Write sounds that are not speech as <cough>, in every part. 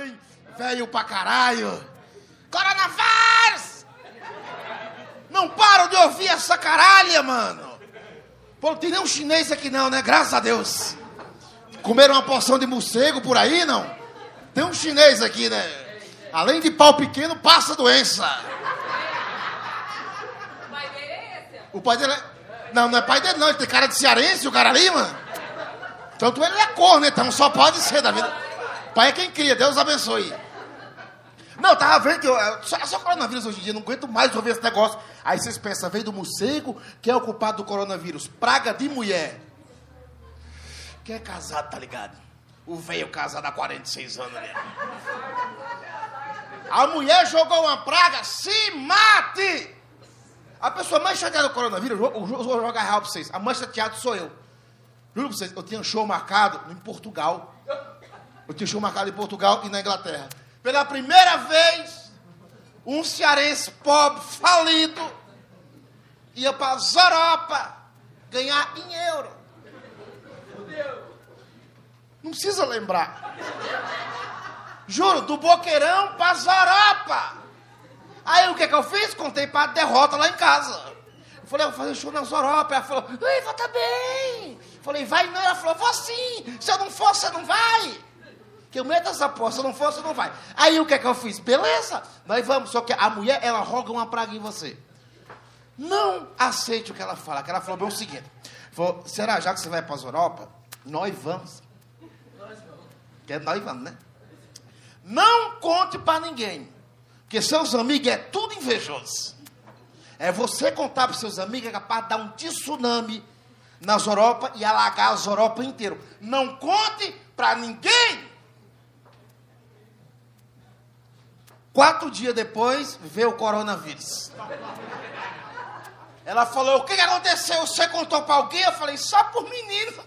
também, velho pra caralho. Coronavírus! Não paro de ouvir essa caralha, mano. Pô, não tem nenhum chinês aqui não, né? Graças a Deus. Comeram uma porção de morcego por aí, não? Tem um chinês aqui, né? Além de pau pequeno, passa doença. O pai dele é esse. O pai dele é... Não, não é pai dele não, ele tem cara de cearense, o cara ali, mano. Tanto ele é cor, né? Então só pode ser da vida. Pai é quem cria, Deus abençoe. Não, tava vendo que eu, só, só coronavírus hoje em dia, não aguento mais ouvir esse negócio. Aí vocês pensam, veio do morcego, que é o culpado do coronavírus. Praga de mulher. Quem é casado, tá ligado? O velho casado há 46 anos ali. A mulher jogou uma praga, se mate! A pessoa mais chateada do coronavírus, eu vou, vou jogar real pra vocês. A mais chateada sou eu. Juro pra vocês, eu tinha um show marcado em Portugal. Eu tinha show marcado em Portugal e na Inglaterra. Pela primeira vez, um cearense pobre, falido, ia para as Europa ganhar em euro. Não precisa lembrar. Juro, do Boqueirão para as Europa. Aí o que, que eu fiz? Contei para a derrota lá em casa. Eu falei, eu vou fazer show nas Europa. Ela falou, ei, vou também. Eu falei, vai não. Ela falou, vou sim. Se eu não for, você não vai. Que eu meto essa porra, se não for, você não vai. Aí o que, que eu fiz? Beleza, nós vamos. Só que a mulher, ela roga uma praga em você. Não aceite o que ela fala. Que ela falou bem o seguinte. Falou, será já que você vai para as Europa? Nós vamos. Que nós vamos, né? Não conte para ninguém. Porque seus amigos é tudo invejoso. É você contar para seus amigos é capaz de dar um tsunami nas Europa e alagar as Europa inteiro. Não conte para ninguém. Quatro dias depois, veio o coronavírus. Ela falou: O que, que aconteceu? Você contou para alguém? Eu falei: Só por menino.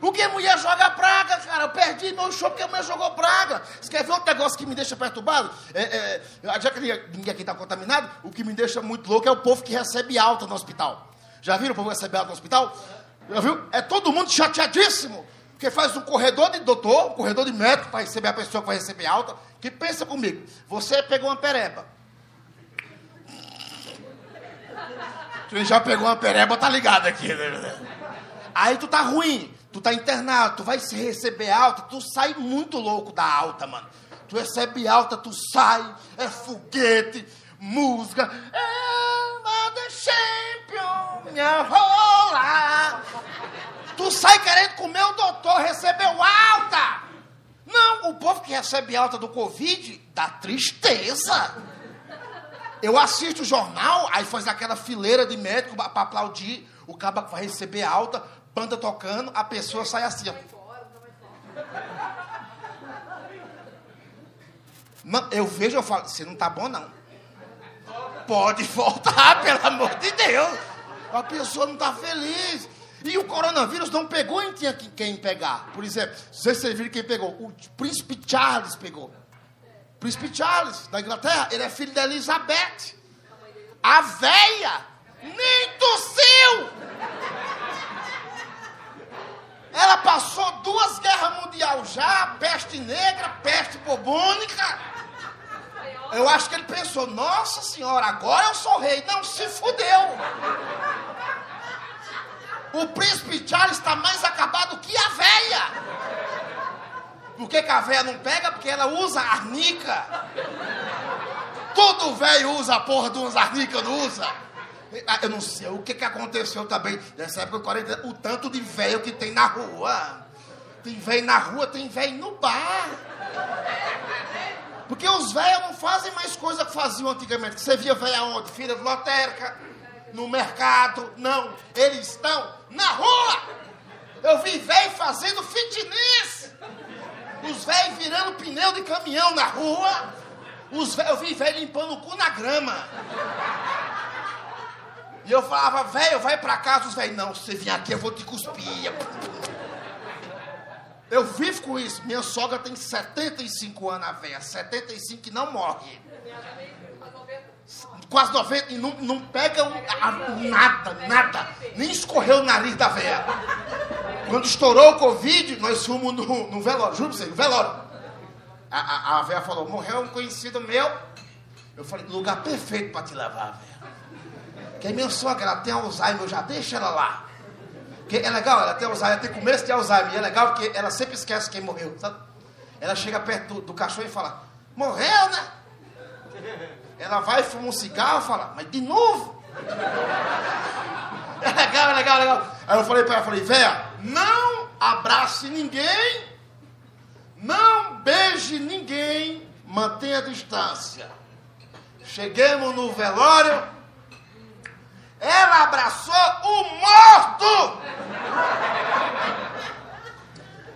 Porque mulher joga praga, cara. Eu perdi meu show porque a mulher jogou praga. Você quer ver outro negócio que me deixa perturbado? É, é, já que ninguém aqui está contaminado, o que me deixa muito louco é o povo que recebe alta no hospital. Já viram o povo que recebe alta no hospital? Já viu? É todo mundo chateadíssimo. Porque faz um corredor de doutor, um corredor de médico para receber a pessoa que vai receber alta. Que pensa comigo, você pegou uma pereba. Quem já pegou uma pereba tá ligado aqui, né? Aí tu tá ruim, tu tá internado, tu vai receber alta, tu sai muito louco da alta, mano. Tu recebe alta, tu sai, é foguete, música. I'm the champion, minha rola. Tu sai querendo comer o doutor, recebeu alta. Não, o povo que recebe alta do Covid dá tristeza. Eu assisto o jornal, aí faz aquela fileira de médico para aplaudir. O cabo vai receber alta, banda tocando, a pessoa sai assim, ó. Não, eu vejo, eu falo, você não tá bom não. Pode voltar, <laughs> pelo amor de Deus. A pessoa não tá feliz. E o coronavírus não pegou em tinha quem pegar. Por exemplo, vocês viram quem pegou? O príncipe Charles pegou. Príncipe Charles, da Inglaterra, ele é filho da Elizabeth. A véia nem tossiu. Ela passou duas guerras mundiais já, peste negra, peste bubônica. Eu acho que ele pensou, nossa senhora, agora eu sou rei. Não, se fudeu. O príncipe Charles está mais acabado que a véia. Por que, que a véia não pega? Porque ela usa arnica. Todo velho usa a porra de umas arnica, não usa? Ah, Eu não sei o que, que aconteceu também nessa época, 40, o tanto de velho que tem na rua. Tem velho na rua, tem velho no bar. Porque os velhos não fazem mais coisa que faziam antigamente. Você via velho aonde? Filha de lotérica, no mercado. Não, eles estão na rua. Eu vi velho fazendo fitness. Os velhos virando pneu de caminhão na rua. Os véio, eu vi velho limpando o cu na grama. E eu falava, velho, vai pra casa. Os velhos, não, se você vier aqui eu vou te cuspir. Eu vivo com isso. Minha sogra tem 75 anos, a velha. 75 que não morre. Quase 90 e não, não pega um- a- nada, nada. Nem escorreu o nariz da velha. Quando estourou o Covid, nós fomos no, no velório, juro pra você, velório. A, a, a velha falou, morreu um conhecido meu. Eu falei, lugar perfeito pra te levar, velho. Porque minha sogra, ela tem Alzheimer, eu já deixo ela lá. Porque é legal, ela tem Alzheimer, ela tem começo de Alzheimer. E é legal porque ela sempre esquece quem morreu, sabe? Ela chega perto do, do cachorro e fala, morreu, né? Ela vai, fuma um cigarro e fala, mas de novo? <laughs> É legal, é legal, é legal. Aí eu falei para ela, falei, véia, não abrace ninguém, não beije ninguém, mantenha a distância. Cheguemos no velório, ela abraçou o morto!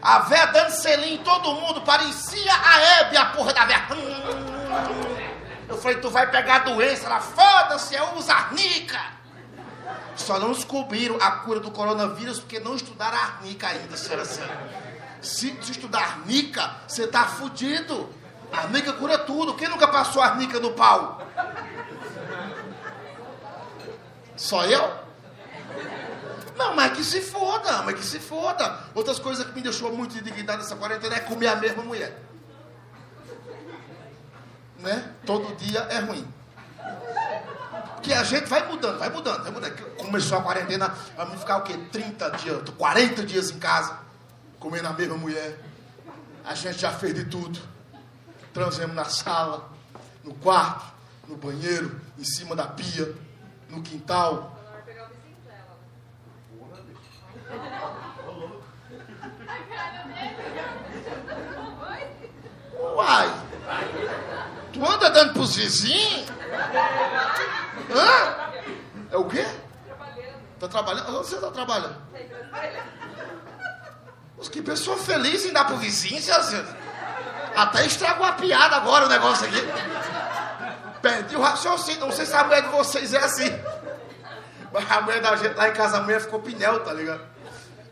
A véia dando selinho em todo mundo, parecia a Hebe, a porra da véia. Eu falei, tu vai pegar doença. Ela, foda-se, eu uso arnica. Só não descobriram a cura do coronavírus porque não estudaram a arnica ainda, senhora assim. Se, se estudar arnica, você tá fudido. A arnica cura tudo. Quem nunca passou arnica no pau? Só eu? Não, mas que se foda, mas que se foda. Outras coisas que me deixou muito indignado nessa quarentena é comer a mesma mulher. Né? Todo dia é ruim. Que a gente vai mudando, vai mudando, vai mudando. Começou a quarentena, vamos ficar o quê? 30 dias, 40 dias em casa, comendo a mesma mulher. A gente já fez de tudo. Transemos na sala, no quarto, no banheiro, em cima da pia, no quintal. Uai! Tu anda dando pros vizinhos? Hã? É o quê? Tá trabalhando? Onde você tá trabalhando? Os que pessoa feliz em dar pro vizinho, seus... Até estragou a piada agora o negócio aqui. Perdi o raciocínio. Não sei se a mulher de vocês é assim. Mas a mulher da gente lá em casa, a mulher ficou pinel, tá ligado?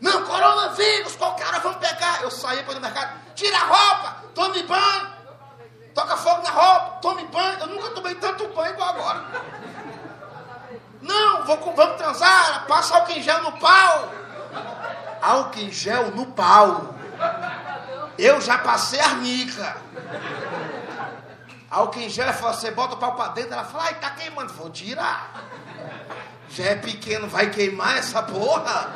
Não, coronavírus, qualquer hora vamos pegar. Eu saí para o mercado, tira a roupa, tome banho, toca fogo na roupa, tome banho. Eu nunca tomei tanto banho igual agora. Não, vou, vamos transar, passa álcool em gel no pau. Álcool em gel no pau. Eu já passei arnica. Álcool em gel, você bota o pau pra dentro, ela fala, ai, tá queimando. Vou tirar. Já é pequeno, vai queimar essa porra?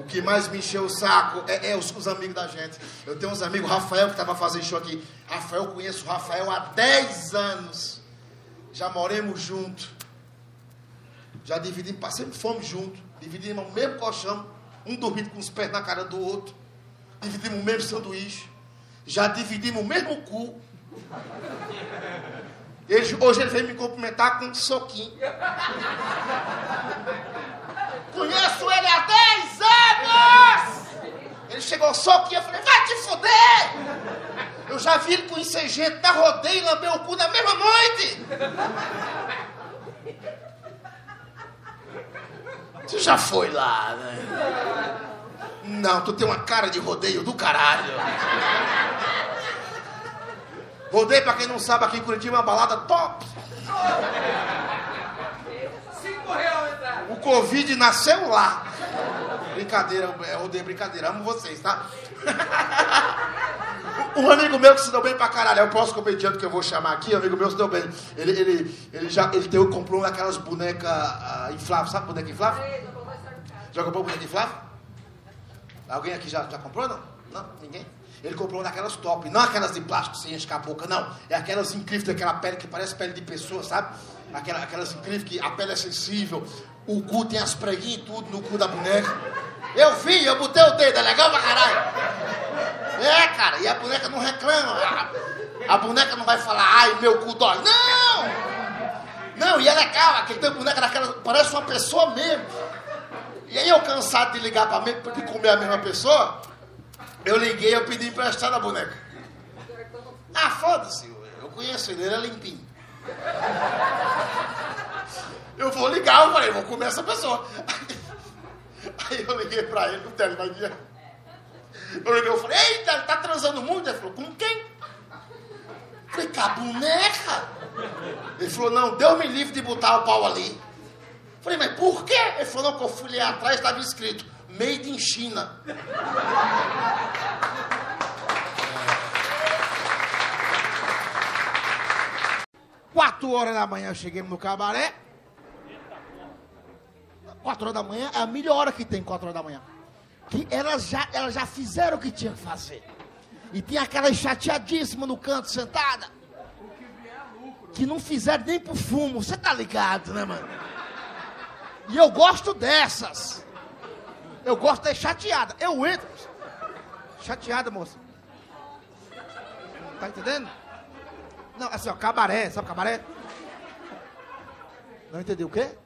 O que mais me encheu o saco é, é os, os, amigos da gente. Eu tenho uns amigos, Rafael, que estava fazendo show aqui. Rafael, conheço o Rafael há 10 anos. Já moremos juntos. Já dividimos, passamos fome junto. Dividimos o mesmo colchão. Um dormindo com os pés na cara do outro. Dividimos o mesmo sanduíche. Já dividimos o mesmo cu. Ele, hoje ele veio me cumprimentar com um soquinho. Conheço ele há 10 anos! Ele chegou só aqui, eu falei, vai te fuder! Eu já vi ele conhecer gente da rodeio e lambeu o cu na mesma noite! Você já foi lá, né? Não, tu tem uma cara de rodeio do caralho. Rodeio, pra quem não sabe, aqui em Curitiba é uma balada top. O Covid nasceu lá. Brincadeira, eu odeio brincadeira, amo vocês, tá? <laughs> Um amigo meu que se deu bem pra caralho, é o próximo comediante que eu vou chamar aqui, um amigo meu se deu bem. Ele, ele, ele já ele deu, comprou aquelas bonecas uh, infláveis, sabe boneca inflável? Já comprou boneca inflável? Alguém aqui já, já comprou, não? Não? Ninguém? Ele comprou naquelas top, não aquelas de plástico sem encher a boca, não. É aquelas incríveis daquela pele que parece pele de pessoa, sabe? Aquela, aquelas incríveis que a pele é sensível, o cu tem as preguinhas e tudo no cu da boneca. Eu vi, eu botei o dedo, é legal pra caralho. É, cara, e a boneca não reclama. A, a boneca não vai falar, ai, meu cu dói. Não! Não, e é legal, aquele tem boneca daquela, parece uma pessoa mesmo. E aí eu cansado de ligar pra mim, de comer a mesma pessoa, eu liguei, eu pedi emprestado a boneca. Ah, foda-se, eu conheço ele, ele é limpinho. Eu vou ligar, eu falei, vou comer essa pessoa. <laughs> Aí eu liguei pra ele no televisão. Eu liguei, eu falei, eita, tá transando muito? Ele falou, com quem? Eu falei, com a boneca. Ele falou, não, Deus me livre de botar o pau ali. Falei, mas por quê? Ele falou que eu fui ler atrás, estava escrito, Made in China. Quatro horas da manhã cheguei no cabaré. Quatro horas da manhã é a melhor hora que tem, quatro horas da manhã. Que elas já, elas já fizeram o que tinha que fazer. E tinha aquela chateadíssima no canto, sentada. Que não fizeram nem pro fumo. Você tá ligado, né, mano? E eu gosto dessas. Eu gosto de chateada. Eu entro. Chateada, moça. Tá entendendo? Não, assim, ó, cabaré, sabe cabaré? Não entendeu o quê?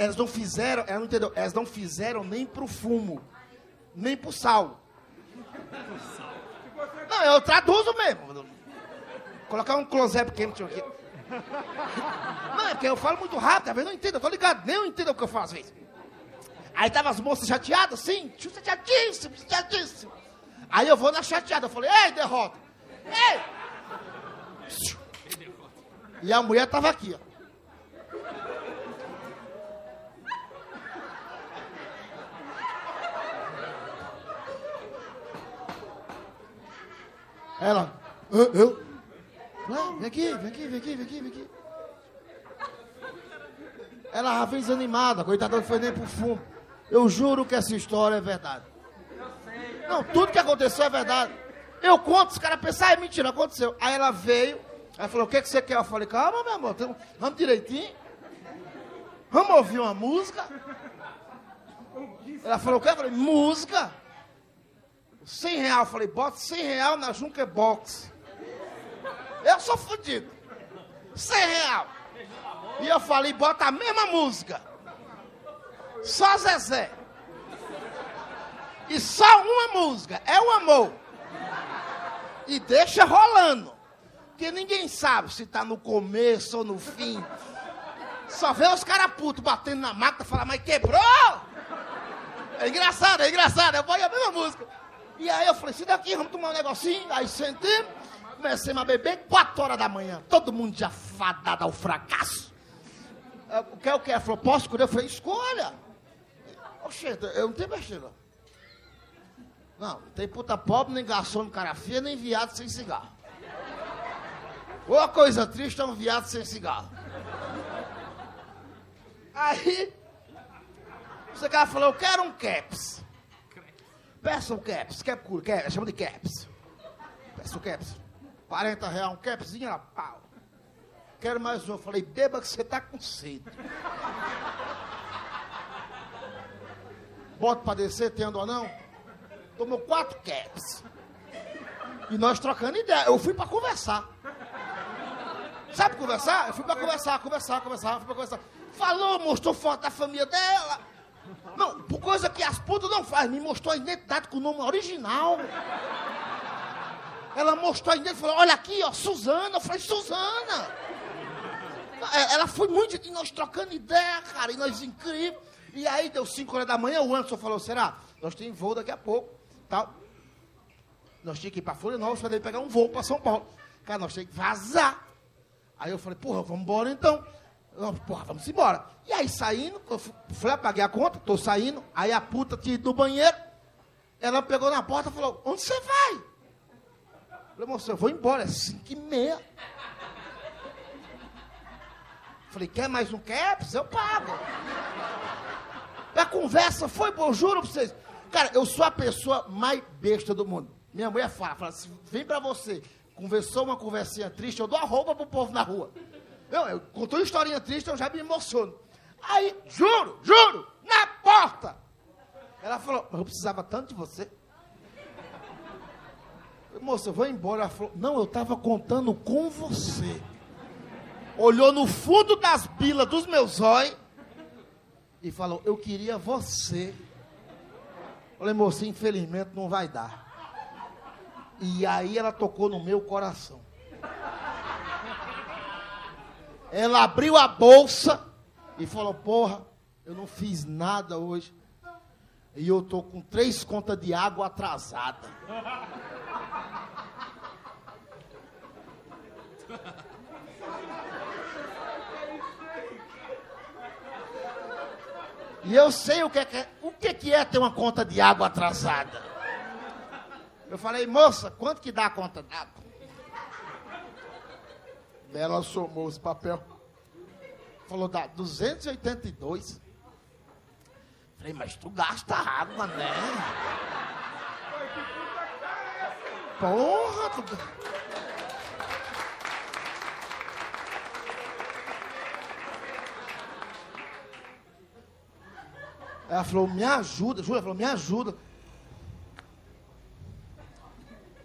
Elas não fizeram, elas não entendeu, elas não fizeram nem pro fumo, nem pro sal. Não, eu traduzo mesmo. Colocar um close-up quente aqui. Não, é porque eu falo muito rápido, às vezes não entendo, eu tô ligado, nem eu entendo o que eu falo às vezes. Aí tava as moças chateadas, sim, chateadíssimo, chateadíssimo. Aí eu vou na chateada, eu falei, ei, derrota, ei! E a mulher tava aqui, ó. Ela, eu, eu. Vem aqui, vem aqui, vem aqui, vem aqui, vem aqui. Ela já vem desanimada, coitada, não foi nem pro fundo. Eu juro que essa história é verdade. Não, tudo que aconteceu é verdade. Eu conto, os caras pensam, ah, é mentira, aconteceu. Aí ela veio, ela falou, o que, que você quer? Eu falei, calma, meu amor, vamos direitinho. Vamos ouvir uma música. Ela falou, o que? Eu falei, música. 100 real. Falei, bota 100 real na Junker Box. Eu sou fodido. 100 real. E eu falei, bota a mesma música. Só Zezé. E só uma música. É o amor. E deixa rolando. Porque ninguém sabe se tá no começo ou no fim. Só vê os caras putos batendo na máquina e falar, mas quebrou! É engraçado, é engraçado. Eu vou a mesma música. E aí eu falei, se daqui, vamos tomar um negocinho. Aí sentei, comecei a beber, 4 horas da manhã. Todo mundo já fadado ao fracasso. O que é o que? Ela falou, posso escolher? Eu falei, escolha. Oxe, eu não tenho besteira. Não, não tem puta pobre, nem garçom no cara feia, nem viado sem cigarro. Ou a coisa triste é um viado sem cigarro. Aí, você cara falou, eu quero um caps. Peça um caps, cap cool, cap, chama de caps. Peça um caps. 40 reais, um capzinho, pau. Quero mais um. Eu falei, beba que você tá com sede. Bota pra descer, tendo ou não? Tomou quatro caps. E nós trocando ideia. Eu fui pra conversar. Sabe conversar? Eu fui pra conversar, conversar, conversar, fui pra conversar. Falou, mostrou foto da família dela. Não, por coisa que as putas não fazem, me mostrou a identidade com o nome original. Ela mostrou a identidade e falou, olha aqui, ó, Suzana. Eu falei, Suzana. É, ela foi muito, e nós trocando ideia, cara, e nós incrível. E aí deu 5 horas da manhã, o Anderson falou, será? Nós temos voo daqui a pouco, tal. Nós tínhamos que ir para Florianópolis para pegar um voo para São Paulo. Cara, nós tínhamos que vazar. Aí eu falei, porra, vamos embora então. Eu, porra, vamos embora. E aí saindo, eu fui, apaguei a conta, tô saindo. Aí a puta tinha ido no banheiro. Ela pegou na porta e falou, onde você vai? Eu falei, eu vou embora, é 5 e meia. Falei, quer mais um caps? Eu pago. A conversa foi boa, juro pra vocês. Cara, eu sou a pessoa mais besta do mundo. Minha mulher fala, fala assim, vem pra você. Conversou uma conversinha triste, eu dou a roupa pro povo na rua. Eu, eu contou uma historinha triste, eu já me emociono. Aí, juro, juro, na porta. Ela falou, mas eu precisava tanto de você. Moça, eu vou embora. Ela falou, não, eu estava contando com você. Olhou no fundo das bilas dos meus olhos e falou, eu queria você. Falei, moça, infelizmente não vai dar. E aí ela tocou no meu coração. Ela abriu a bolsa e falou: Porra, eu não fiz nada hoje. E eu tô com três contas de água atrasada. E eu sei o que é, o que, que é ter uma conta de água atrasada. Eu falei, moça, quanto que dá a conta d'água? Ela somou os papel. Falou, dá 282. Falei, mas tu gasta água, né? Porra, tu... Ela falou, me ajuda. Júlia falou, me ajuda.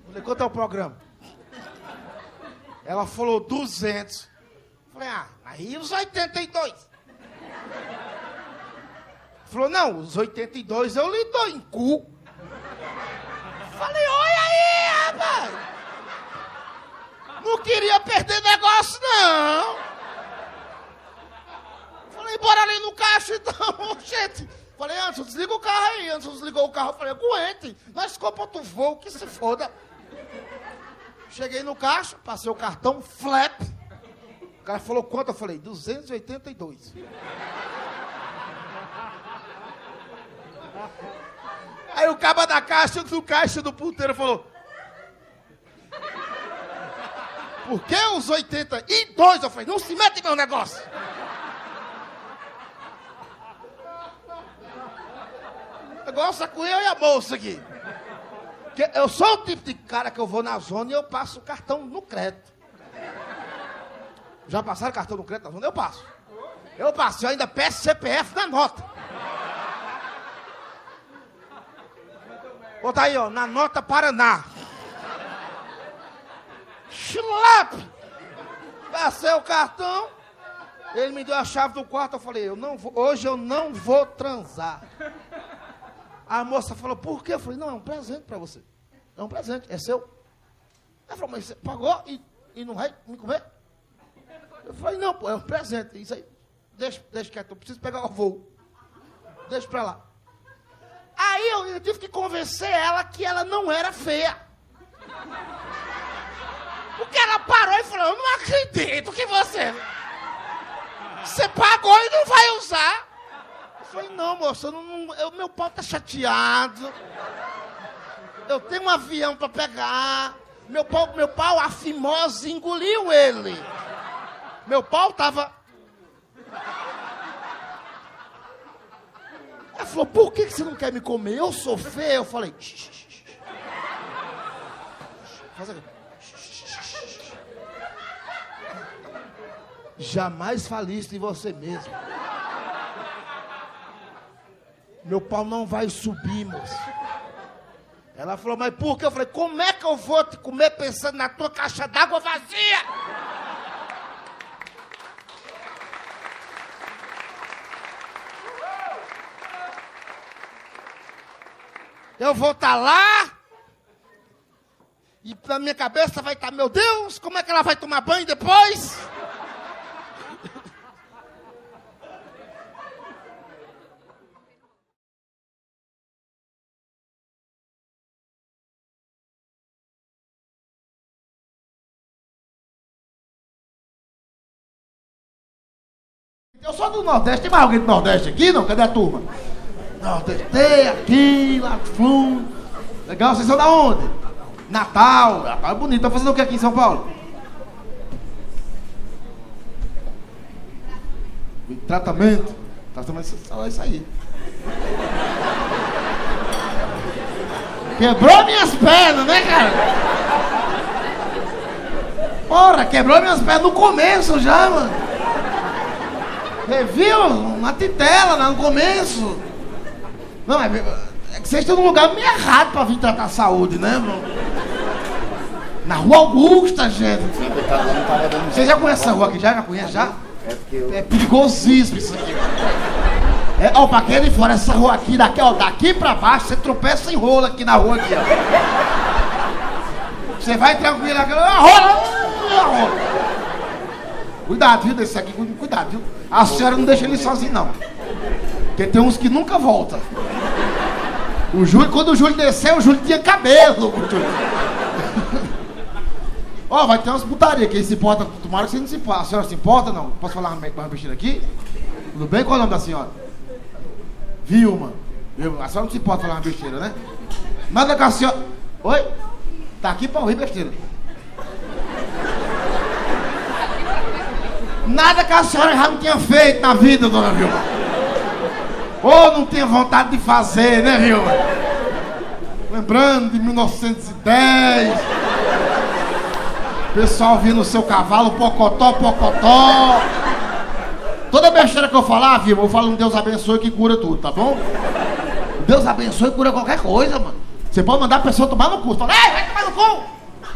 Falei, quanto é o programa? Ela falou, 200. Eu falei, ah, aí os 82. Falou, não, os 82 eu lhe dou em cu. Falei, olha aí, rapaz. Não queria perder negócio, não. Falei, bora ali no caixa então, <laughs> gente. Falei, Anderson, desliga o carro aí. Anderson desligou o carro. Falei, aguente. Nós compra outro voo, que se foda. Cheguei no caixa, passei o cartão, flap. O cara falou quanto? Eu falei, 282. Aí o caba da caixa do caixa do puteiro falou. Por que os 82? Eu falei, não se mete em meu negócio. negócio é eu e a moça aqui. Que eu sou o tipo de cara que eu vou na zona e eu passo o cartão no crédito. Já passaram cartão no crédito na zona? Eu passo. Eu passo, eu ainda peço CPF na nota. Bota aí, ó, na nota Paraná. Schlap! Passei o cartão, ele me deu a chave do quarto, eu falei, eu não vou, hoje eu não vou transar. A moça falou, por quê? Eu falei, não, é um presente para você. É um presente, é seu. Ela falou, mas você pagou e, e não vai me comer? Eu falei, não, pô, é um presente. Isso aí, deixa, deixa quieto, eu preciso pegar o voo. Deixa pra lá. Aí eu, eu tive que convencer ela que ela não era feia. Porque ela parou e falou, eu não acredito que você... Você pagou e não vai usar. Eu falei, não, moça, não, não, eu, meu pau tá chateado. Eu tenho um avião para pegar. Meu pau, meu pau, a fimose engoliu ele. Meu pau tava. Ela falou, por que, você não quer me comer? Eu sou feio. Eu falei. Jamais fale isso em você mesmo. Meu pau não vai subir, moça. Ela falou, mas por que? Eu falei, como é que eu vou te comer pensando na tua caixa d'água vazia? Eu vou estar tá lá e na minha cabeça vai estar, tá, meu Deus, como é que ela vai tomar banho depois? Eu sou do Nordeste, tem mais alguém do Nordeste aqui? Não? Cadê a turma? Nordeste, tem aqui, lá Flu. Legal, vocês são da onde? Natal. Natal é bonito. Estão fazendo o que aqui em São Paulo? Tratamento. Tratamento é isso aí. Quebrou minhas pernas, né, cara? Porra, quebrou minhas pernas no começo já, mano. Você viu? Uma titela no começo. Não, é, é que vocês estão num lugar meio errado pra vir tratar saúde, né, irmão? Na Rua Augusta, gente. Você já conhece essa rua aqui? Já? Já conhece? Já? É perigosíssimo isso aqui. É, ó, pra quem é de fora, essa rua aqui, daqui, ó, daqui pra baixo, você tropeça em rola aqui na rua aqui, ó. Você vai tranquilo aqui, rola, rola. Cuidado, viu, desse aqui, cuidado, viu? A senhora não deixa ele sozinho, não. Porque tem uns que nunca voltam. O Júlio, quando o Júlio desceu, o Júlio tinha cabelo. <laughs> Ó, oh, vai ter umas putarias que ele se importa. Tomara que você não se importa. A senhora se importa, não? Posso falar uma besteira aqui? Tudo bem? Qual é o nome da senhora? Vilma. A senhora não se importa falar uma besteira, né? Nada que a senhora. Oi? Tá aqui pra ouvir besteira. Nada que a senhora já não tinha feito na vida, dona Vilma. Ou não tinha vontade de fazer, né, Vilma? Lembrando de 1910. Pessoal vindo o seu cavalo, pocotó, pocotó. Toda besteira que eu falar, Vilma, eu falo um Deus abençoe que cura tudo, tá bom? Deus abençoe e cura qualquer coisa, mano. Você pode mandar a pessoa tomar no cu. Você fala, ei, vai tomar no cu!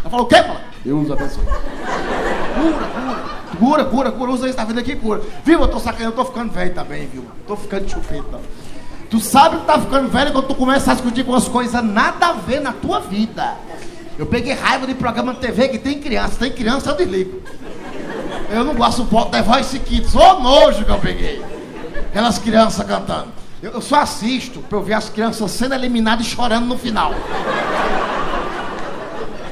Ela fala, o quê? Fala, Deus abençoe. Cura, cura. Cura, cura, cura. Usa isso na vida aqui, cura. Viu? Eu tô eu tô ficando velho também, viu? Tô ficando de chupeta. Tu sabe que tá ficando velho quando tu começa a discutir com as coisas nada a ver na tua vida. Eu peguei raiva de programa de TV que tem criança. Tem criança, eu desligo. Eu não gosto do The Voice Kids. Ô nojo que eu peguei. Aquelas crianças cantando. Eu, eu só assisto pra eu ver as crianças sendo eliminadas e chorando no final.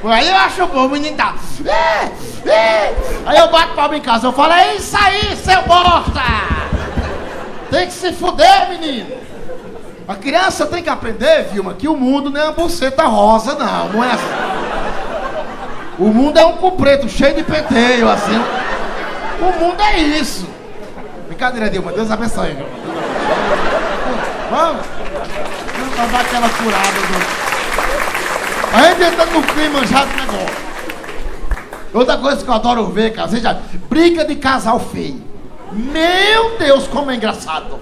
Aí eu acho bom, o menino tá. Aí eu bato palma em casa, eu falo, é isso aí, seu bosta! Tem que se fuder, menino! A criança tem que aprender, Vilma, que o mundo não é uma buceta rosa, não, não é assim. O mundo é um cu preto, cheio de penteio, assim. O mundo é isso. Brincadeira, Dilma, Deus abençoe, Vilma. Vamos? Vamos dar aquela curada, Vilma. A gente entrando no clima já do negócio. Outra coisa que eu adoro ver, cara, já. Briga de casal feio. Meu Deus, como é engraçado.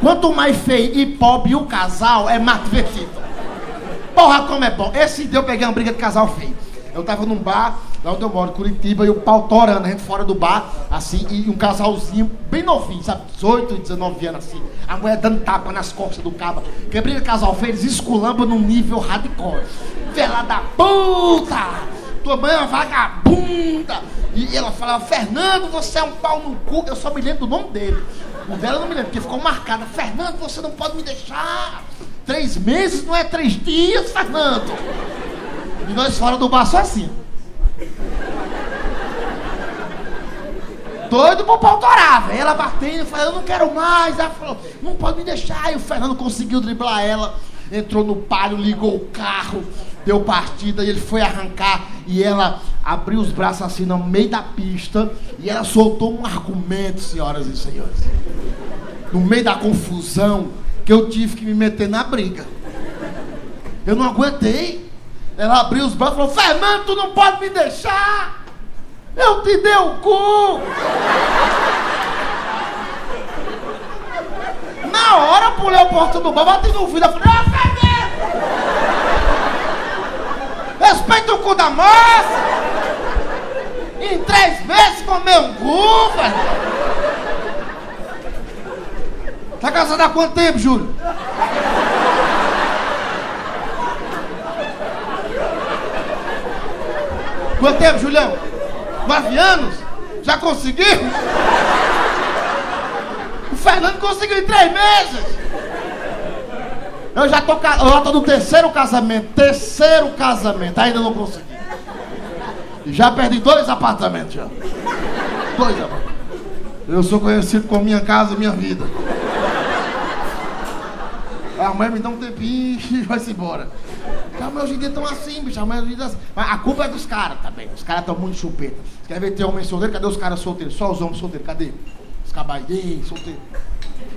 Quanto mais feio e pobre o casal, é mais divertido. Porra, como é bom. Esse dia eu peguei uma briga de casal feio. Eu tava num bar, lá onde eu moro, Curitiba, e o pau torando, a gente fora do bar, assim, e um casalzinho bem novinho, sabe? 18, 19 anos, assim. A mulher dando tapa nas costas do cabo. Que briga de casal feio, eles esculambam num nível hardcore. Vela da puta! Tua mãe é uma vagabunda! E ela falava, Fernando, você é um pau no cu. Eu só me lembro do nome dele. O dela eu não me lembro, porque ficou marcada. Fernando, você não pode me deixar. Três meses não é três dias, Fernando. E nós fora do bar só assim. Doido pro pau torar, velho. Ela batendo, falando, eu não quero mais. Ela falou, não pode me deixar. E o Fernando conseguiu driblar ela. Entrou no palio, ligou o carro, deu partida e ele foi arrancar. E ela abriu os braços assim no meio da pista. E ela soltou um argumento, senhoras e senhores. No meio da confusão, que eu tive que me meter na briga. Eu não aguentei. Ela abriu os braços e falou: Fernando, tu não pode me deixar! Eu te dei o cu! Na hora pulei a porta do bar, bati no vidro, falei: Ô Fernando! Respeita o cu da moça! Em três meses comeu um cu, velho! Tá casado há quanto tempo, Júlio? Quanto tempo, Julião? Nove anos? Já conseguiu? O Fernando conseguiu em três meses. Eu já tô, eu tô no terceiro casamento. Terceiro casamento. Ainda não consegui. Já perdi dois apartamentos já. Dois apartamentos. Eu sou conhecido com minha casa minha vida. A mãe me dá um tempinho <laughs> e vai-se embora. Porque a mãe hoje em dia estão assim, bicho. A mãe hoje em dia assim. Mas a culpa é dos caras também. Os caras estão muito chupeta. Você quer ver ter homem solteiro? Cadê os caras solteiros? Só os homens solteiros. Cadê? Os cabaidinhos, solteiros.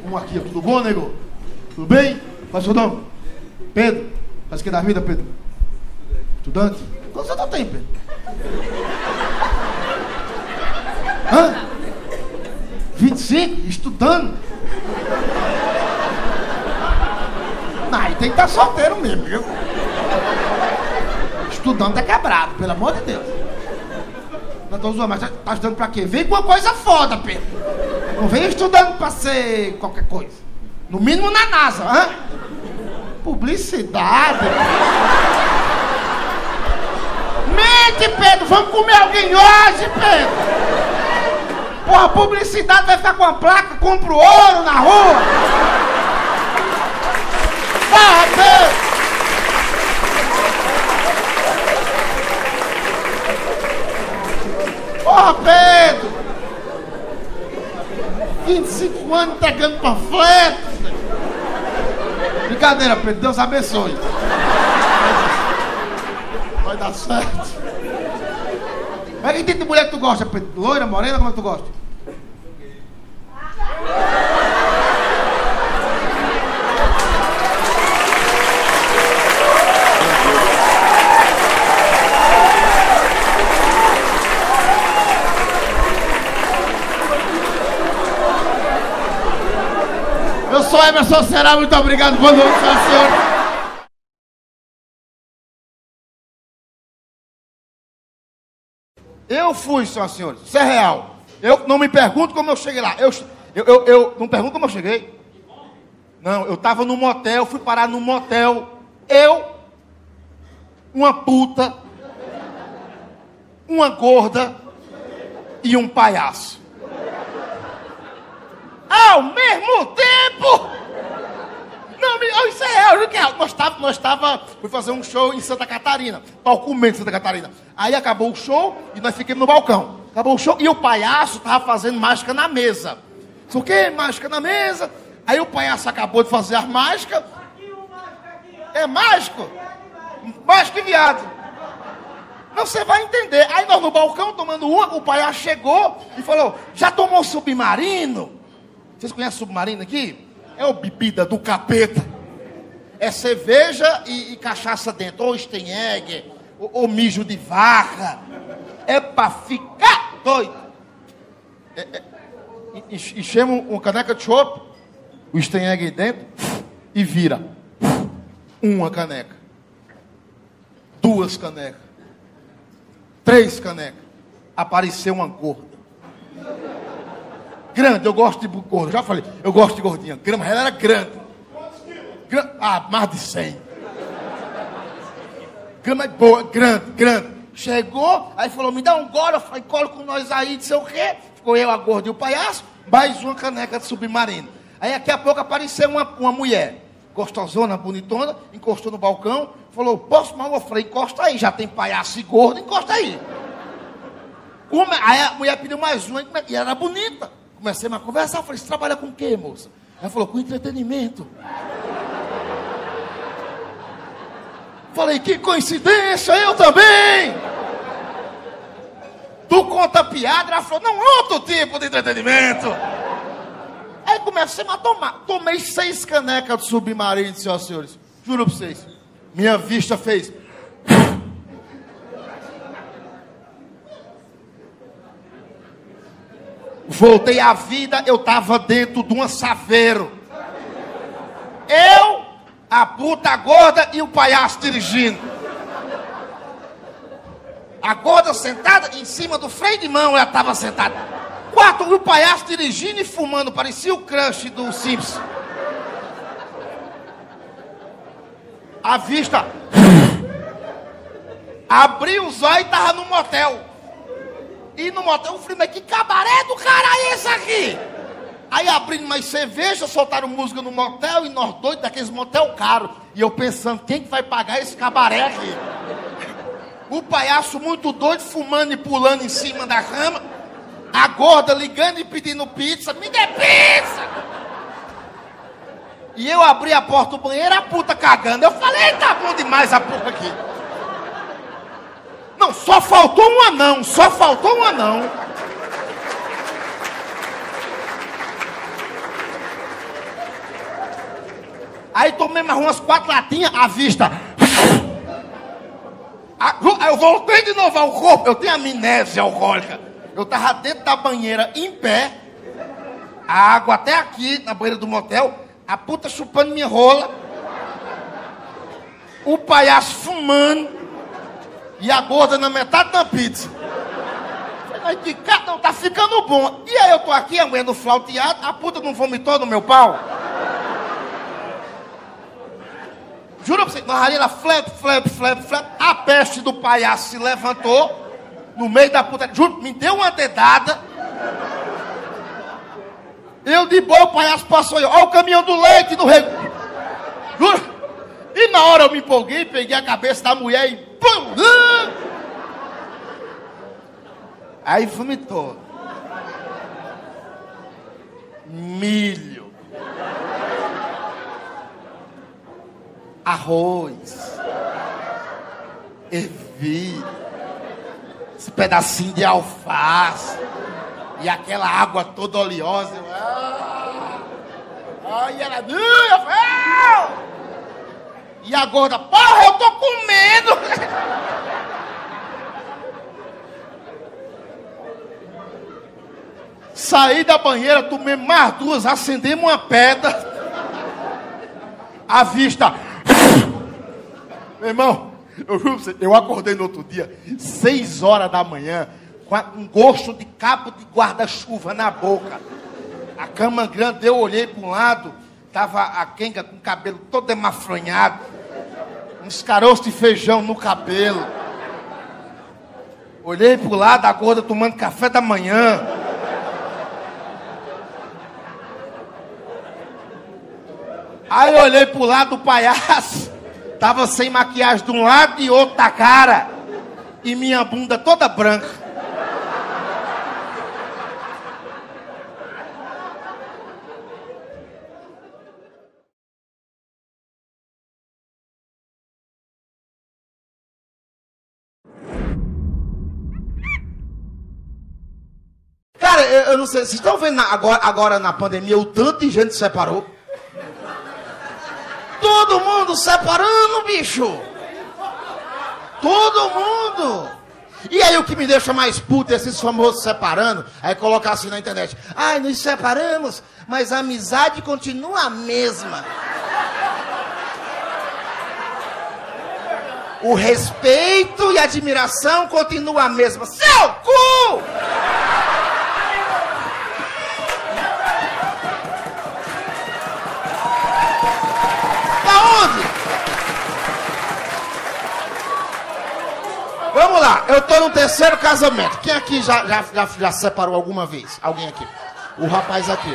Um aqui, tudo bom, nego? Tudo bem? Qual é o seu nome? Pedro. Faz o que da vida, Pedro? Estudante? Quantos anos tem, Pedro? Hã? 25? Estudando? Aí tem que estar solteiro mesmo, viu? Estudando é quebrado, pelo amor de Deus. Não tô zoando, mas tá, tá estudando pra quê? Vem com uma coisa foda, Pedro. Não vem estudando pra ser qualquer coisa. No mínimo na NASA, hã? Publicidade. Mente, Pedro, vamos comer alguém hoje, Pedro. Porra, publicidade vai ficar com a placa, compra ouro na rua. Pedro! Porra, Pedro! 25 anos entregando panfletos! brincadeira, Pedro. Deus abençoe. Vai dar certo. Mas que tipo de mulher que tu gosta, Pedro? Loira, morena, como é que tu gosta? Eu sou Emerson Será, muito obrigado. Boa noite, senhor. Eu fui, senhoras e senhores. Isso é real. Eu não me pergunto como eu cheguei lá. Eu, eu, eu, eu não pergunto como eu cheguei. Não, eu estava no motel, fui parar no motel. Eu, uma puta, uma gorda e um palhaço. Ao mesmo tempo! Não, oh, isso é real, isso é. Nós estávamos, nós tava, fui fazer um show em Santa Catarina, palco em Santa Catarina. Aí acabou o show e nós ficamos no balcão. Acabou o show e o palhaço estava fazendo mágica na mesa. Isso o quê? Mágica na mesa. Aí o palhaço acabou de fazer as mágicas. É mágico? Mágico e viado. Não, você vai entender. Aí nós no balcão tomando uma, o palhaço chegou e falou: Já tomou submarino? Vocês conhecem submarino aqui? É o bebida do capeta. É cerveja e, e cachaça dentro. Ou Steinegger, ou, ou, mijo de vaca. É pra ficar doido. É, é, enchemos uma caneca de chope, o Steinegger dentro, e vira. Uma caneca. Duas canecas. Três canecas. Apareceu uma gorda. Grande, eu gosto de gordo. Já falei, eu gosto de gordinha. Mas ela era grande. grande. Ah, mais de 100. Grama boa, grande, grande. Chegou, aí falou, me dá um gole. Eu falei, cola com nós aí, não sei o quê. Ficou eu, a gorda e o palhaço. Mais uma caneca de submarino. Aí daqui a pouco apareceu uma, uma mulher. Gostosona, bonitona. Encostou no balcão. Falou, posso mal? Eu falei, encosta aí. Já tem palhaço e gordo, encosta aí. Uma, aí a mulher pediu mais uma e era bonita. Comecei a conversar, falei, você trabalha com o quê, moça? Ela falou, com entretenimento. Falei, que coincidência, eu também! Tu conta piada, ela falou, não, outro tipo de entretenimento. Aí comecei a tomar. Tomei seis canecas de submarino, senhoras e senhores. Juro pra vocês. Minha vista fez. Voltei à vida, eu estava dentro de um saveiro. Eu, a puta gorda e o palhaço dirigindo. A gorda sentada em cima do freio de mão, ela estava sentada. Quatro, e o palhaço dirigindo e fumando, parecia o crush do Simples. A vista. Abri os olhos e estava no motel. E no motel, eu falei, mas que cabaré do cara é esse aqui? Aí abrindo mais cerveja, soltaram música no motel e nós doidos daqueles motel caro. E eu pensando, quem que vai pagar esse cabaré aqui? O palhaço muito doido, fumando e pulando em cima da cama. A gorda ligando e pedindo pizza. Me dê pizza! E eu abri a porta do banheiro, a puta cagando. Eu falei, tá bom demais a porra aqui. Não, só faltou um anão, só faltou um anão. Aí tomei mais umas quatro latinhas à vista. Eu voltei de novo ao corpo. Eu tenho amnésia alcoólica. Eu estava dentro da banheira, em pé. A água até aqui, na banheira do motel. A puta chupando minha rola. O palhaço fumando. E a gorda na metade da pizza. Falei, de cá, não, tá ficando bom. E aí eu tô aqui, a mulher no flauteado, a puta não vomitou no meu pau? Juro pra você, nós ali era flap, flap, flap, flap. A peste do palhaço se levantou no meio da puta. Juro, me deu uma dedada. Eu de boa, o palhaço passou aí. Olha o caminhão do leite no rego. Juro. E na hora eu me empolguei, peguei a cabeça da mulher e Aí vomitou. Milho. arroz, ervilha, esse pedacinho de alface e aquela água toda oleosa. Eu, ah, ai, ela, Rafael! E a gorda, porra, eu tô comendo! <laughs> Saí da banheira, tomei mais duas, acendemos uma pedra. A vista. <coughs> Meu irmão, eu eu acordei no outro dia, seis horas da manhã, com um gosto de cabo de guarda-chuva na boca. A cama grande, eu olhei para um lado, tava a Kenga com o cabelo todo emafronhado, uns caroços de feijão no cabelo. Olhei para o lado, a gorda tomando café da manhã. Aí eu olhei pro lado do palhaço, tava sem maquiagem de um lado e outro da cara, e minha bunda toda branca. Cara, eu, eu não sei, vocês estão vendo agora, agora na pandemia o tanto de gente se separou? Todo mundo separando, bicho. Todo mundo. E aí o que me deixa mais puto é esses famosos separando, aí colocar assim na internet. Ai, nos separamos, mas a amizade continua a mesma. O respeito e admiração continuam a mesma. Seu cu! Vamos lá, eu tô no terceiro casamento. Quem aqui já, já, já, já separou alguma vez? Alguém aqui? O rapaz aqui.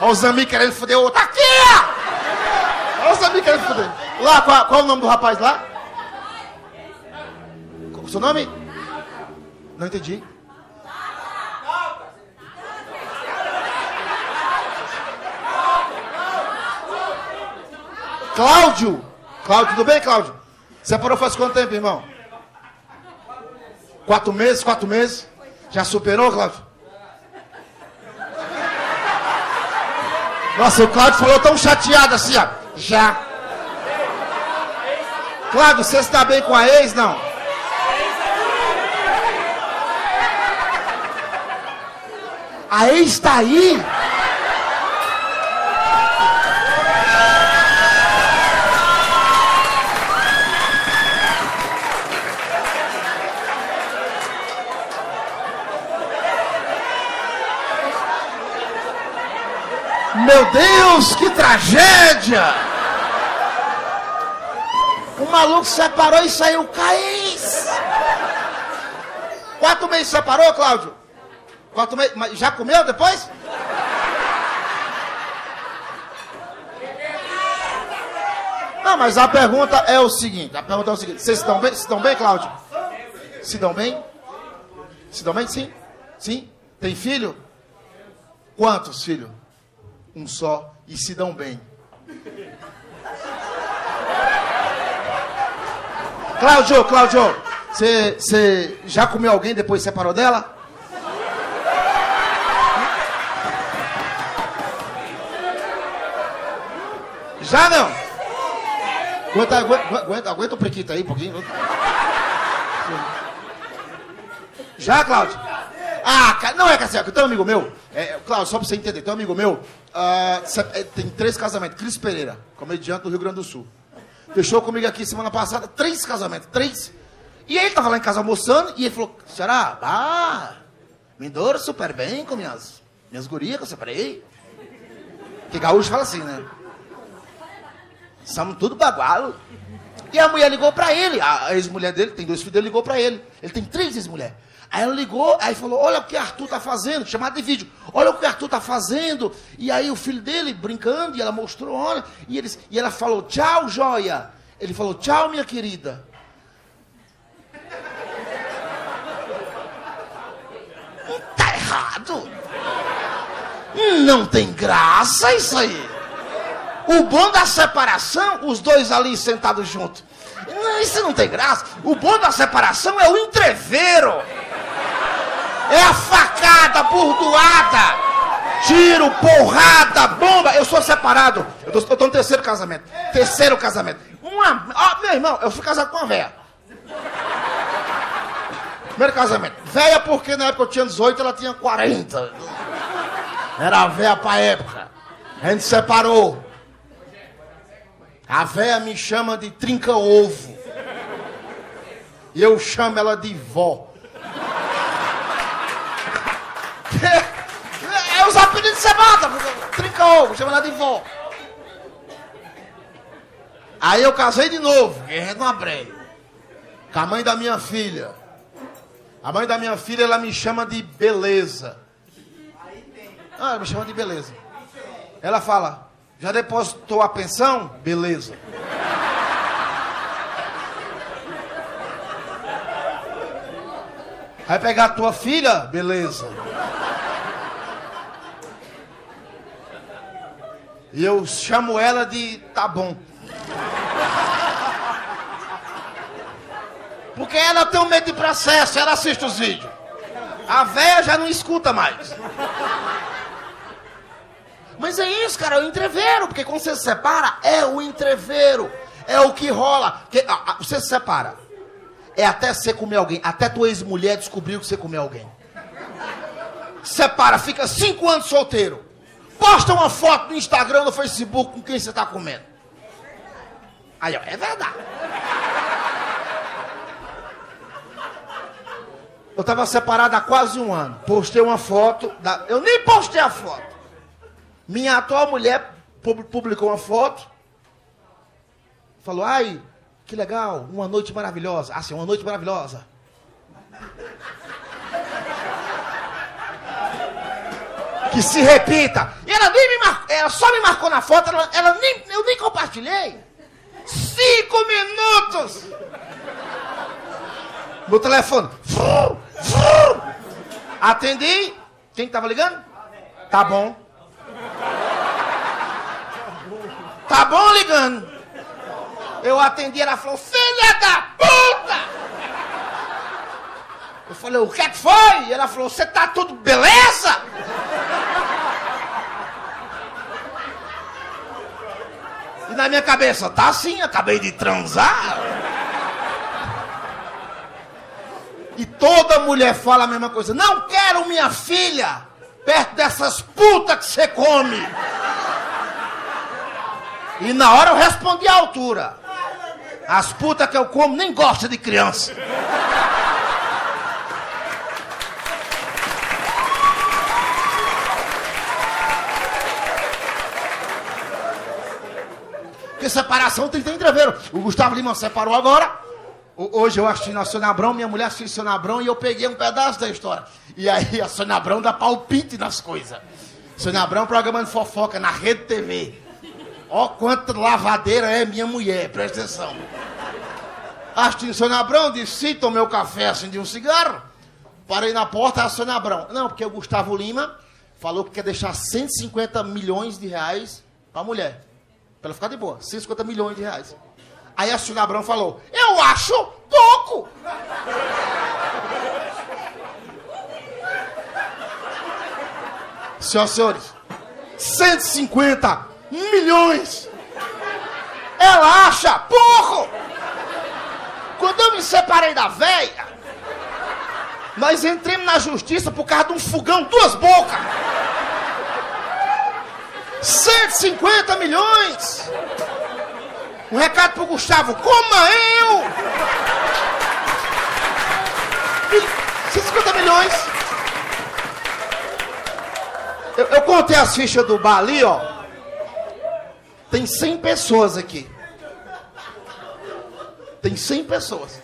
Olha os amigos querendo foder o outro. Aqui! Olha os amigos querendo foder. Lá, qual, qual o nome do rapaz lá? Qual o seu nome? Não entendi. Cláudio! Cláudio, tudo bem, Cláudio? Separou faz quanto tempo, irmão? Quatro meses, quatro meses? Já superou, Cláudio? Nossa, o Cláudio falou tão chateado assim, ó. Já. Cláudio, você está bem com a ex, não? A ex está aí? Meu Deus, que tragédia! O maluco separou e saiu caís. Quatro meses separou, Cláudio? Quatro meses. Já comeu depois? Não, mas a pergunta é o seguinte: a pergunta é o seguinte: vocês estão bem? Dão bem, Cláudio? Se dão bem? Se dão bem? Sim? Sim? Tem filho? Quantos filhos? Um só e se dão bem. Cláudio, Cláudio, você já comeu alguém depois separou dela? Já não? Aguenta, aguenta, aguenta, aguenta o prequito aí um pouquinho. Já, Cláudio? Ah, não é tem um amigo meu, é, Cláudio, só pra você entender, um amigo meu, é, tem três casamentos, Cris Pereira, comediante do Rio Grande do Sul. Fechou comigo aqui semana passada, três casamentos, três. E ele tava lá em casa almoçando e ele falou, será? Ah, me dou super bem com minhas, minhas gurias que eu separei. Que gaúcho fala assim, né? Somos tudo bagualo. E a mulher ligou pra ele, a ex-mulher dele, tem dois filhos, ele ligou pra ele. Ele tem três ex-mulheres. Aí ela ligou, aí falou, olha o que Arthur tá fazendo, chamado de vídeo, olha o que Arthur tá fazendo. E aí o filho dele brincando, e ela mostrou, olha, e, eles, e ela falou, tchau, joia. Ele falou, tchau, minha querida. <laughs> Tá errado. Não tem graça isso aí. O bom da separação, os dois ali sentados juntos. Isso não tem graça. O bom da separação é o entreveiro. É a facada burdoada. Tiro, porrada, bomba. Eu sou separado. Eu tô, eu tô no terceiro casamento. Terceiro casamento. Uma. Ó, meu irmão, eu fui casado com uma véia. Primeiro casamento. Véia porque na época eu tinha 18, ela tinha 40. Era véia pra época. A gente separou. A véia me chama de trinca-ovo. E eu chamo ela de vó. É os apelidos que você bota. Trinca-ovo, chama ela de vó. Aí eu casei de novo, guerreiro no abrei. Com a mãe da minha filha. A mãe da minha filha, ela me chama de beleza. Ah, ela me chama de beleza. Ela fala, já depositou a pensão? Beleza. Vai pegar a tua filha? Beleza. E eu chamo ela de tá bom. Porque ela tem um medo de processo, ela assiste os vídeos. A véia já não escuta mais. Mas é isso, cara, é o entreveiro. Porque quando você se separa, é o entreveiro. É o que rola. Que, ah, ah, você se separa. É até você comer alguém. Até tua ex-mulher descobriu que você comeu alguém. Separa, fica cinco anos solteiro. Posta uma foto no Instagram, no Facebook com quem você está comendo. Aí, ó, é verdade. Eu estava separado há quase um ano. Postei uma foto. Da... Eu nem postei a foto. Minha atual mulher publicou uma foto. Falou, ai, que legal, uma noite maravilhosa. Assim, uma noite maravilhosa. Que se repita. E ela nem me marcou, ela só me marcou na foto, ela, ela nem, eu nem compartilhei. Cinco minutos! No telefone. Atendi. Quem estava ligando? Tá bom. Tá bom ligando. Eu atendi, ela falou, filha da puta! Eu falei, o que é que foi? E ela falou, você tá tudo beleza? Na minha cabeça, tá assim, acabei de transar. E toda mulher fala a mesma coisa. Não quero minha filha perto dessas putas que você come. E na hora eu respondi à altura. As putas que eu como nem gostam de criança. Porque separação tem que ter entreveiro. O Gustavo Lima separou agora. Hoje eu assisti na Sônia Abrão, minha mulher assistiu Sônia Abrão e eu peguei um pedaço da história. E aí a Sônia Abrão dá palpite nas coisas. Sônia Abrão programa de fofoca na Rede TV. Ó quanta lavadeira é minha mulher, presta atenção. Assisti Sônia Abrão, disse, sim, o café, acendi um cigarro. Parei na porta, a Sônia Abrão. Não, porque o Gustavo Lima falou que quer deixar 150 milhões de reais pra mulher. Pra ela ficar de boa, 150 milhões de reais. Aí a Sônia Abrão falou, eu acho pouco. Senhoras e senhores, 150 milhões. Ela acha pouco. Quando eu me separei da velha, nós entramos na justiça por causa de um fogão, duas bocas. 150 milhões. Um recado pro Gustavo, coma eu! 150 milhões. Eu, eu, contei as fichas do bar ali, ó. Tem 100 pessoas aqui. Tem 100 pessoas.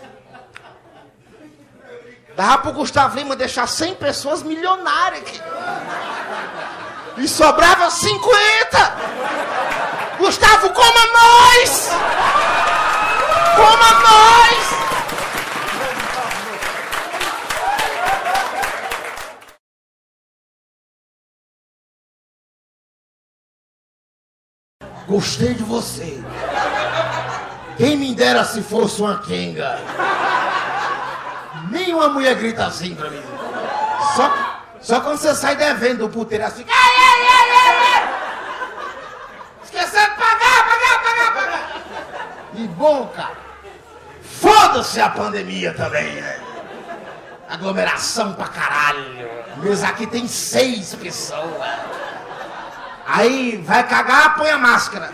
Dava pro Gustavo Lima deixar 100 pessoas milionárias aqui. E sobrava 50. Gustavo, coma nós! Coma nós! Gostei de você. Quem me dera se fosse uma quenga. Nenhuma mulher grita assim pra mim. Só, só quando você sai devendo do puteiro assim. Ai, ai, ai, ai, ai. Esqueceu de pagar, pagar, pagar, pagar. E bom, cara. Foda-se a pandemia também, né? Aglomeração pra caralho. Mas aqui tem seis pessoas. Aí vai cagar, põe a máscara.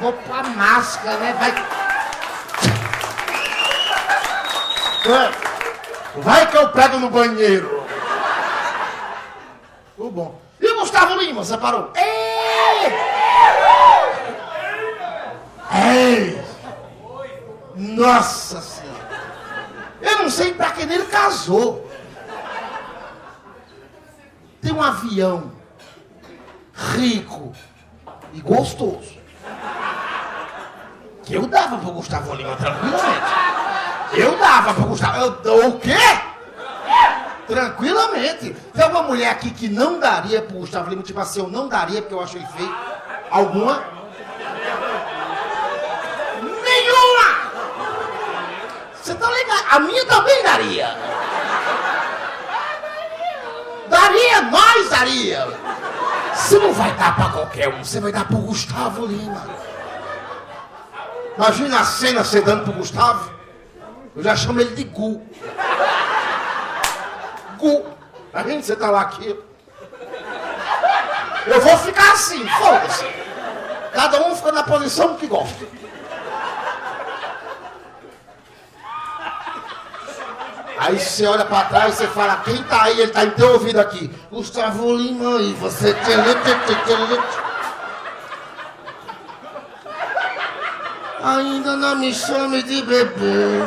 Vou pôr a máscara, né? Vai. Vai que eu pego no banheiro. Tudo bom. E o Gustavo Lima, você parou? Ei! Nossa Senhora! Eu não sei pra quem ele casou. Tem um avião rico e gostoso. Que eu dava pro Gustavo Lima tranquilamente. Eu dava pro Gustavo. Eu o quê? Tranquilamente. Tem alguma mulher aqui que não daria pro Gustavo Lima? Tipo assim, eu não daria porque eu acho ele feio. Alguma? Nenhuma! Você tá ligado? A minha também daria. Daria, nós daria. Você não vai dar pra qualquer um, você vai dar pro Gustavo Lima. Imagina a cena você dando pro Gustavo. Eu já chamo ele de Gu. Gu. Tá vendo? Você tá lá aqui. Eu vou ficar assim, foda-se. Cada um fica na posição que gosta. Aí você olha pra trás e você fala, quem tá aí? Ele tá em teu ouvido aqui. Gustavo Lima e você. Ainda não me chame de bebê.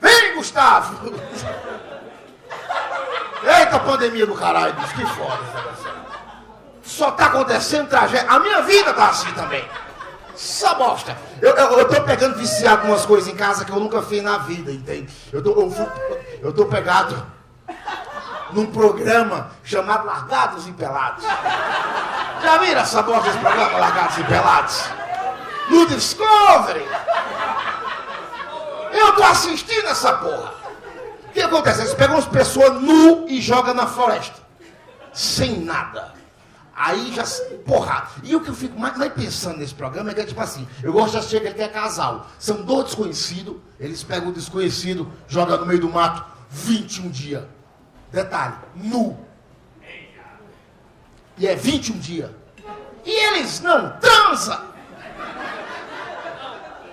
Vem, Gustavo! Eita pandemia do caralho, bicho, que foda. Só tá acontecendo tragédia. A minha vida tá assim também. Só bosta. Eu, eu, eu tô pegando viciado umas coisas em casa que eu nunca fiz na vida, entende? Eu tô, eu, eu tô pegado num programa chamado Largados e Pelados. Já viram essa bosta desse programa, Largados e Pelados? No Discovery. Eu tô assistindo essa porra. O que acontece? Eles pegam as pessoas nu e jogam na floresta. Sem nada. Aí já. Porra. E o que eu fico mais, mais pensando nesse programa é que é tipo assim: eu gosto de assistir que é casal. São dois desconhecidos, eles pegam o desconhecido, jogam no meio do mato 21 dias. Detalhe: nu. E é 21 dias. E eles não transam.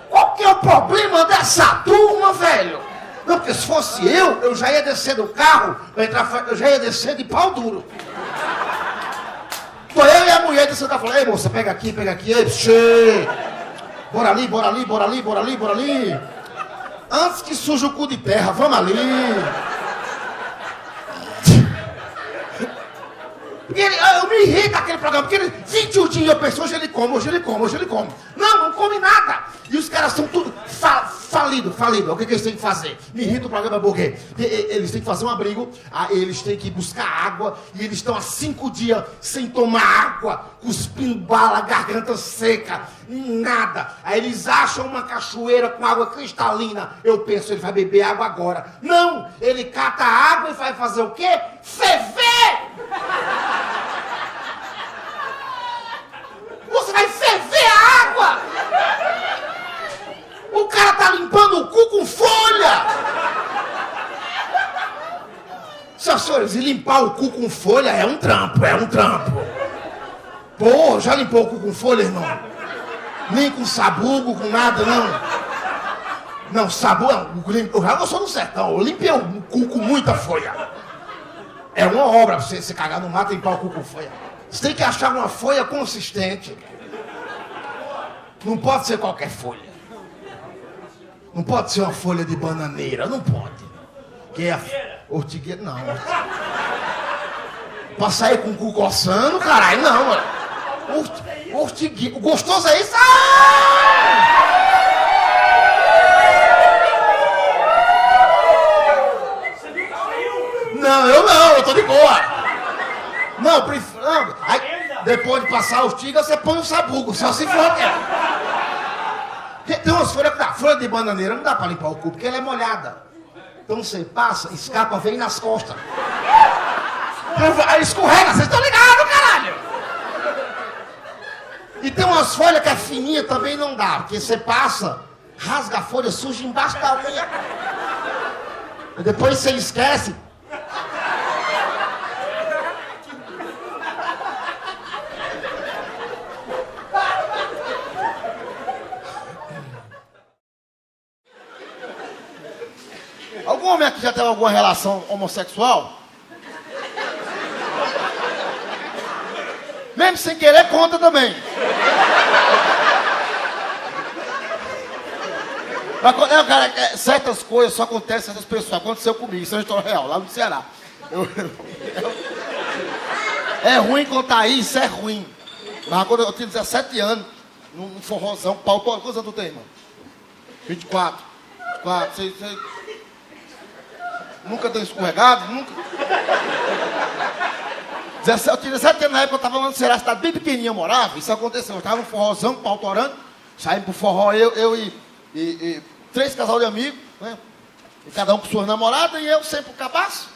Qual que é o problema dessa turma, velho? Não, porque se fosse eu, eu já ia descer do carro, eu já ia descer de pau duro. Tô eu e a mulher descendo da falando, ei moça, pega aqui, pega aqui, ei, xê. Bora ali, bora ali, bora ali, bora ali, bora ali. Antes que suja o cu de terra, vamos ali. E ele, ah, eu me irrita aquele programa, porque ele, 21 dias eu penso, hoje ele come, hoje ele come, hoje ele come. Não, não come nada. E os caras são tudo fa falido, falido. O que, que eles têm que fazer? Me irrita o programa e- eles têm que fazer um abrigo, aí eles têm que buscar água, e eles estão há cinco dias sem tomar água, cuspindo bala, garganta seca, nada. Aí eles acham uma cachoeira com água cristalina. Eu penso, ele vai beber água agora. Não! Ele cata a água e vai fazer o quê? Ferver! Você vai ferver a água! O cara tá limpando o cu com folha! Senhoras e senhores, e limpar o cu com folha é um trampo, é um trampo. Pô, já limpou o cu com folha, irmão? Nem com sabugo, com nada, não. Não, sabugo. Eu já não sou no sertão, eu limpei o cu com muita folha. É uma obra você se cagar no mato e limpar o cu com folha. Você tem que achar uma folha consistente. Não pode ser qualquer folha. Não pode ser uma folha de bananeira, não pode. Que é a ortigueira, não. Pra sair com o cu coçando, caralho, não, mano. Orti, ortigueira, gostoso é isso? Ah! Não, eu não, eu tô de boa. Não, prefiro. Não, aí, depois de passar os tigres, você põe o sabugo, só se for. Tem umas folhas que dá. Folha de bananeira não dá pra limpar o cu, porque ela é molhada. Então você passa, escapa, vem nas costas. Aí escorrega, vocês estão ligados, caralho! E tem umas folhas que é fininha também não dá, porque você passa, rasga a folha, suja embaixo da unha. E depois você esquece. Homem aqui já teve alguma relação homossexual? Mesmo sem querer, conta também. Mas, é, cara, é, certas coisas só acontecem certas pessoas. Aconteceu comigo, isso é uma história real, lá no Ceará. Eu, eu, é ruim contar isso, é ruim. Mas quando eu tinha 17 anos, num forrozão, pau, quantos anos tu tem, irmão? 24. 24, sei, sei. Nunca deu escorregado? Nunca. 17, eu tinha 17 anos na época, eu estava lá no Ceará, cidade bem pequenininha, eu morava. Isso aconteceu. Eu estava no forrozão, pau torando. Saímos pro forró, eu, eu e, e, e três casal de amigos, né? E cada um com suas namoradas e eu sempre o cabaço.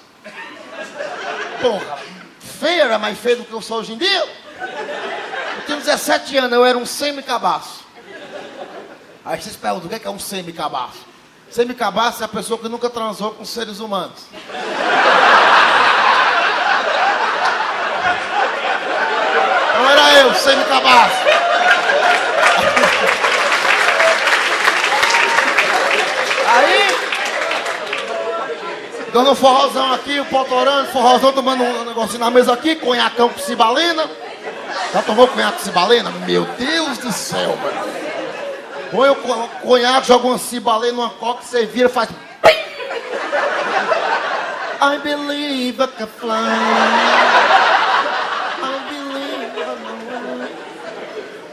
Porra, feia era mais feia do que eu sou hoje em dia. Eu tinha 17 anos, eu era um semi-cabaço. Aí vocês perguntam, o que é, que é um semi-cabaço? Semi-cabaço é a pessoa que nunca transou com seres humanos. Então era eu, semi-cabaço. Aí, dando um forrozão aqui, o potorando, forrozão tomando um negocinho na mesa aqui, conhacão com cibalena. Já tomou conhaque com cibalena? Meu Deus do céu, mano. Põe o conhaque, joga uma cibalena numa coca, você vira faz. I believe I can fly. I believe I can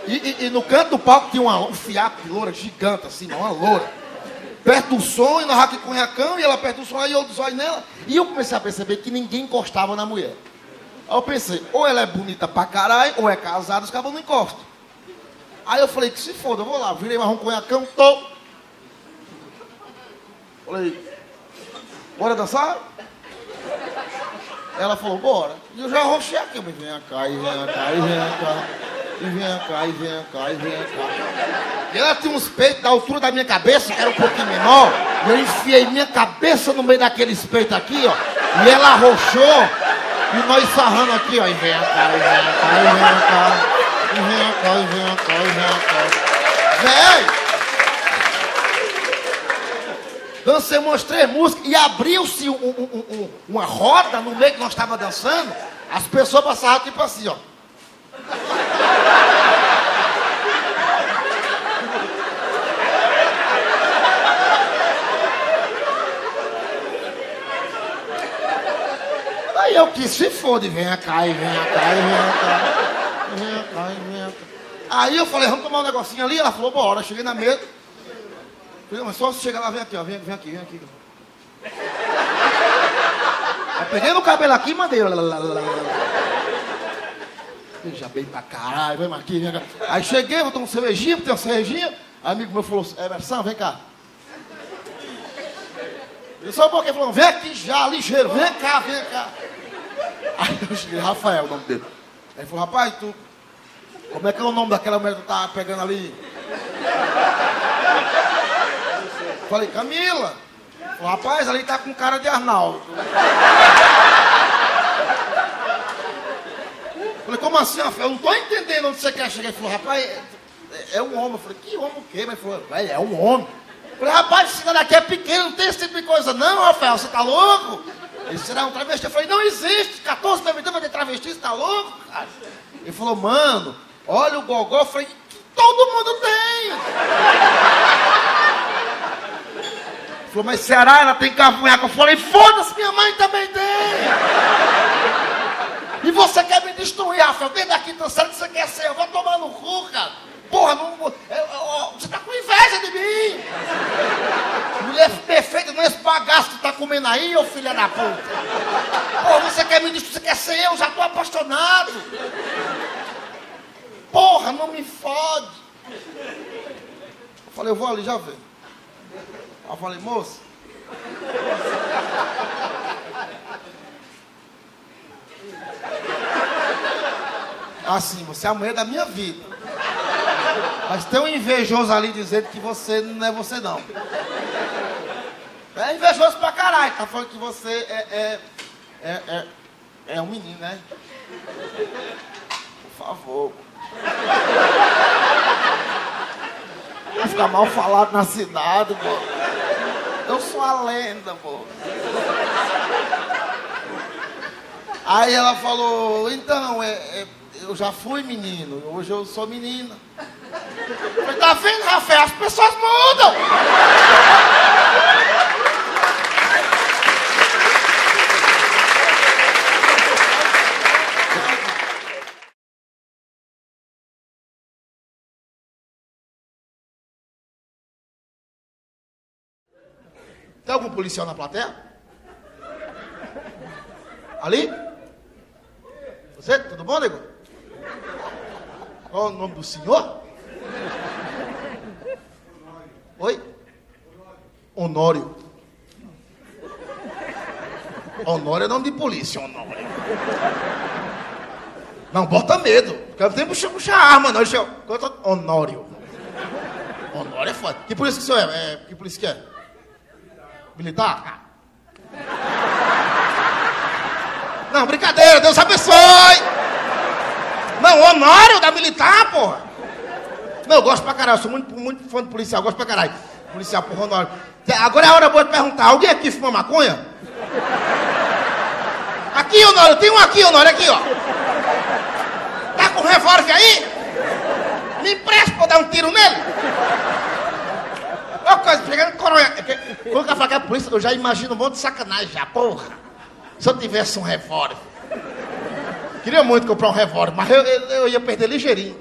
e, e, e, no canto do palco tinha uma, um fiapo de loura gigante, assim, uma loura. Perto do som, e nós aqui com o e ela perto do som, aí eu dos olhos nela. E eu comecei a perceber que ninguém encostava na mulher. Aí eu pensei, ou ela é bonita pra caralho, ou é casada, os cabos não encostam. Aí eu falei, que se foda, eu vou lá, virei marrom conhacão, tô. Falei, bora dançar? Ela falou, bora. E eu já arrochei aqui, mas vem cá, e vem cá, e vem cá. E vem cá, e vem cá, e vem cá. E ela tinha uns peitos da altura da minha cabeça, que era um pouquinho menor. E eu enfiei minha cabeça no meio daqueles peitos aqui, ó. E ela arrochou. E nós sarrando aqui, ó. E vem cá, e vem cá, e vem cá. E vem cá, e vem cá, e vem cá. Véi! Dancei umas três músicas e abriu-se um, um, um, uma roda no meio que nós estávamos dançando. As pessoas passavam tipo assim, ó. Aí eu quis, se fode, vem cá, e vem cá, e vem cá. Vem cá, e vem cá. Aí eu falei, vamos tomar um negocinho ali. Ela falou, bora. Cheguei na mesa. Falei, mas só se chegar lá, vem aqui, ó. Vem, vem aqui, vem aqui. Eu peguei no cabelo aqui e mandei. Já bem pra caralho, vem aqui, vem cá. Aí cheguei, vou tomar uma cervejinha, tem uma cervejinha. Aí amigo meu falou, Emerson, vem cá. Eu só um pouquinho falou, vem aqui já, ligeiro, vem cá, vem cá. Aí eu cheguei, Rafael, o nome dele. Aí ele falou, rapaz, tu. Como é que é o nome daquela mulher que tu tá pegando ali? Falei, Camila. Falei, rapaz, ali tá com cara de Arnaldo. Falei, como assim, Rafael? Eu não tô entendendo onde você quer chegar. Ele falou, rapaz, é, é um homem. Eu falei, que homem o quê? Mas ele falou, é um homem. Eu falei, rapaz, esse cidade aqui é pequeno, não tem esse tipo de coisa. Não, Rafael, você tá louco? Ele será um travesti. Eu falei, não existe. 14 da vida vai ter travesti, você tá louco? Cara? Ele falou, mano, olha o gogó. Falei, todo mundo tem. Falou, mas Ceará, ela tem cavanhaque. Eu falei, foda-se, minha mãe também tem. E você quer me destruir, Rafael? Vem daqui dançando que você quer ser. Eu vou tomar no cu, cara. Porra, não, eu, você tá com inveja de mim. Mulher perfeita, não é esse bagaço que tá com comendo aí, ô filha da puta? Pô, você quer ministro, você quer ser eu, já tô apaixonado. Porra, não me fode. Eu falei, eu vou ali, já vem. Aí eu falei, moça. Assim, você é a mulher da minha vida. Mas tem um invejoso ali dizendo que você não é você não. É invejoso pra caralho. Tá falando que você é, é, é, é, é um menino, né? Por favor. Vou ficar mal falado na cidade, pô. Eu sou a lenda, pô. Aí ela falou, então, é, é, eu já fui menino, hoje eu sou menina. Eu falei, tá vendo, Rafael? As pessoas mudam! Tem algum policial na plateia? Ali? Você? Tudo bom, nego? Qual é o nome do senhor? Oi? Honório. Honório é nome de polícia, Honório. Não, bota medo. Porque tenho que puxar arma, não. Honório. Honório é foda. Que polícia que o senhor é? é que polícia que é? Militar? Não, brincadeira, Deus abençoe. Não, Honório da militar, porra. Não, eu gosto pra caralho, sou muito, muito fã de policial, gosto pra caralho. Policial, porra, Honório. Agora é a hora boa de perguntar, alguém aqui fuma maconha? Aqui, Honório, tem um aqui, Honório, aqui, ó. Tá com revólver aí? Me empresta pra dar um tiro nele? Ó, coisa, pegando coronha. Quando eu que é polícia, eu já imagino um monte de sacanagem já, porra. Se eu tivesse um revólver. Queria muito comprar um revólver, mas eu, eu, eu, ia perder ligeirinho.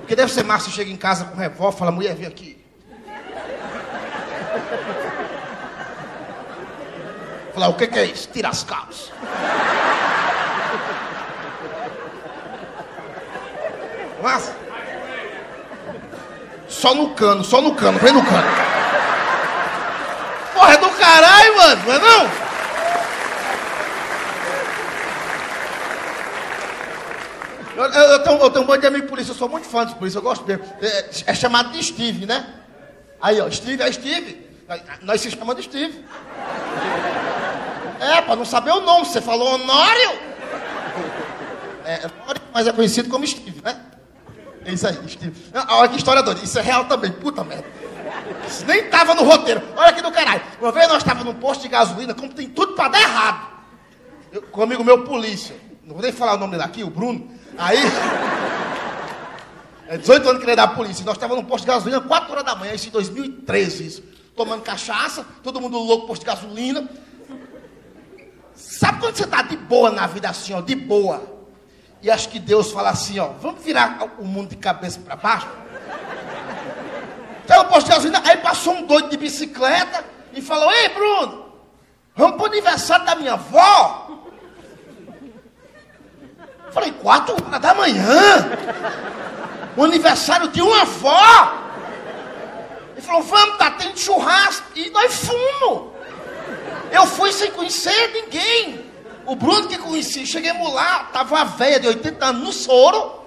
Porque deve ser massa, chega em casa com um revólver, fala, mulher, vem aqui. Falar, o que, que é isso? Tira as calças. Massa? Só no cano, só no cano, vem no cano. Porra, é do caralho, mano, não é não? Eu, eu, eu, tenho, eu tenho um monte de amigo polícia, eu sou muito fã de polícia, eu gosto dele. É, é, chamado de Steve, né? Aí, ó, Steve, é Steve. Nós se chamamos de Steve. É, pra não saber o nome, você falou Honório? É, Honório, mas é conhecido como Steve, né? É isso aí, Steve. Olha que história doida, isso é real também, puta merda. Isso nem tava no roteiro. Olha aqui do caralho. Uma vez nós estávamos num posto de gasolina, como tem tudo pra dar errado. Eu, com amigo meu, polícia. Não vou nem falar o nome dele aqui, o Bruno. Aí. É 18 anos que ele é da polícia. Nós estávamos num posto de gasolina, 4 horas da manhã, isso em 2013, isso. Tomando cachaça, todo mundo louco, posto de gasolina. Sabe quando você está de boa na vida assim, ó, de boa? E acho que Deus fala assim, ó, vamos virar o mundo de cabeça para baixo? Então, posto de gasolina, aí passou um doido de bicicleta e falou, ei, Bruno, vamos para o aniversário da minha avó? Falei, quatro horas da manhã? O aniversário de uma avó? Ele falou, vamos, tá tendo churrasco. E nós fomos. Eu fui sem conhecer ninguém. O Bruno que conheci, chegamos lá, tava uma velha de 80 anos no soro.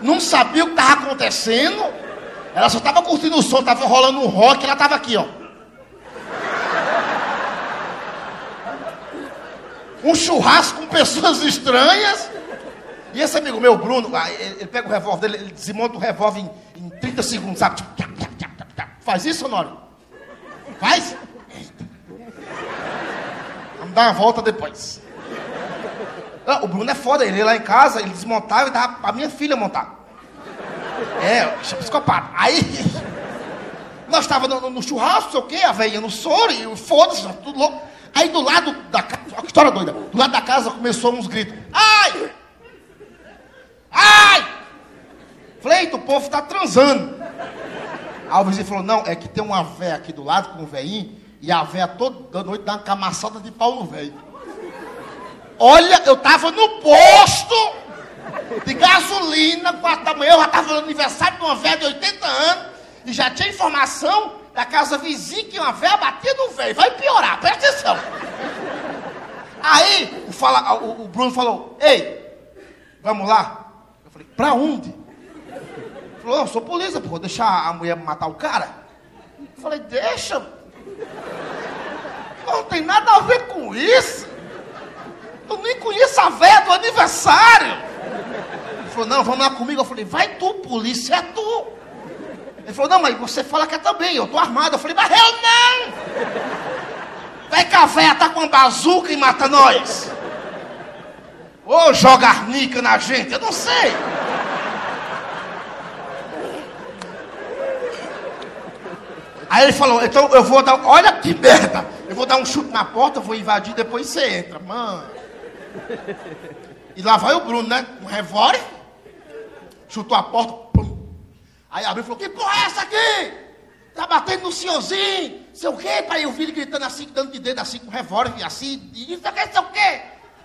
Não sabia o que estava acontecendo. Ela só estava curtindo o som, tava rolando um rock, ela tava aqui, ó. um churrasco com pessoas estranhas. E esse amigo meu, Bruno, ah, ele, pega o revólver dele, ele desmonta o revólver em, em 30 segundos, sabe? Faz isso, Honório? Faz? Dar uma volta depois. o Bruno é foda, ele ia lá em casa, ele desmontava e dava pra minha filha montar. É, psicopata. Aí, nós estávamos no, no, churrasco, não sei o quê, a velhinha no soro, e foda-se, tudo louco. Aí do lado da casa, olha que história doida. Do lado da casa começou uns gritos. Ai! Ai! Falei, o povo está transando. Aí o vizinho falou, não, é que tem uma véia aqui do lado com um veinho, e a véia toda noite dá uma camaçada de pau no velho. Olha, eu tava no posto de gasolina, quatro da manhã, eu já tava no aniversário de uma véia de 80 anos, e já tinha informação da casa vizinha que uma véia batia no velho. Vai piorar, presta atenção. Aí o, fala, o, o Bruno falou, ei, vamos lá? Eu falei, pra onde? Ele falou, sou polícia, pô, deixar a mulher matar o cara? Eu falei, deixa. Não tem nada a ver com isso. Eu nem conheço a véia do aniversário. Ele falou, não, vamos lá comigo. Eu falei, vai tu, polícia, é tu. Ele falou, não, mas você fala que é também, eu tô armado. Eu falei, mas eu não! Vai que a véia tá com uma bazuca e mata nós. Ou joga arnica na gente, eu não sei. Aí ele falou, então eu vou dar. Olha que merda! Eu vou dar um chute na porta, vou invadir, depois você entra. Mano. E lá vai o Bruno, né? Um revólver. Chutou a porta. Pum. Aí abriu e falou: Que porra é essa aqui? Tá batendo no senhorzinho. Sei o quê? Pai, eu vi ele gritando assim, dando de dedo assim, com revólver, assim. E isso aqui, sei o quê?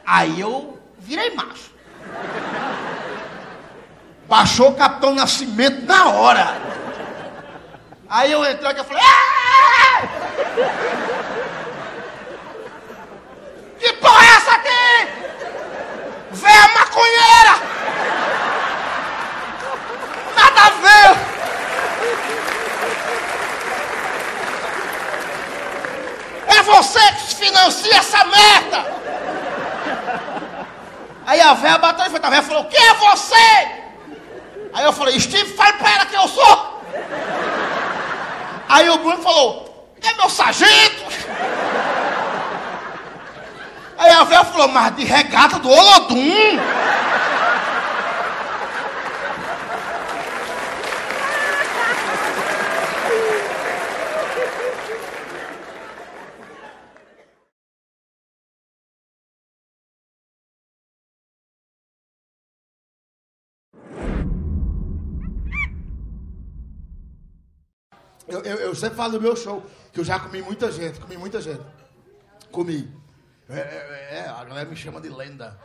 Aí eu virei macho. Baixou o Capitão Nascimento na hora. Aí eu entrei aqui e falei. Aaah! Que porra é essa aqui? Véia maconheira! Nada a ver! É você que financia essa merda! Aí a véia bateu e foi, a véia falou, quem é você? Aí eu falei, Steve, fale pra ela quem eu sou! Aí o Bruno falou, é meu sargento! Aí a véia falou, mas de regata do Olodum! Eu, eu, eu, sempre falo no meu show que eu já comi muita gente, comi muita gente. Comi. É, é, é a galera me chama de lenda.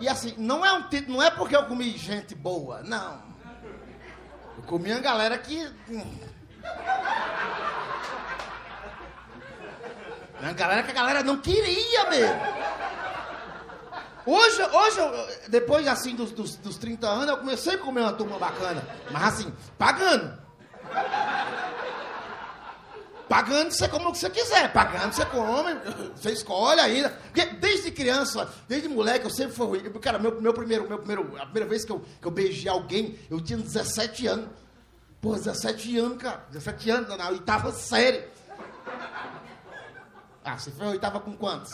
E assim, não é um título, não é porque eu comi gente boa, não. Eu comi uma galera que. Hum. Uma galera que a galera não queria mesmo. Hoje, hoje depois assim dos, dos, dos 30 anos, eu comecei a comer uma turma bacana. Mas assim, pagando. Pagando você come o que você quiser. Pagando você come, você escolhe ainda. Porque desde criança, desde moleque, eu sempre fui. Cara, meu, meu primeiro, meu primeiro, a primeira vez que eu, que eu beijei alguém, eu tinha 17 anos. Pô, 17 anos, cara. 17 anos, na oitava série. Ah, você foi oitava com quantos?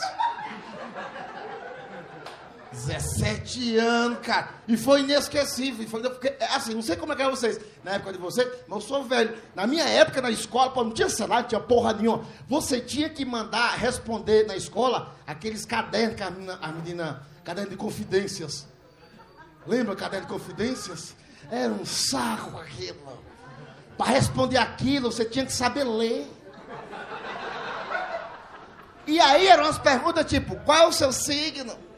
17 anos, cara. E foi inesquecível. Foi, porque, assim, não sei como é que é vocês, na época de vocês, mas eu sou velho. Na minha época, na escola, pô, não tinha celular, não tinha porra nenhuma. Você tinha que mandar responder na escola aqueles cadernos que a menina, a menina caderno de confidências. Lembra caderno de confidências? Era um saco aquilo. Para responder aquilo, você tinha que saber ler. E aí eram as perguntas tipo, qual é o seu signo?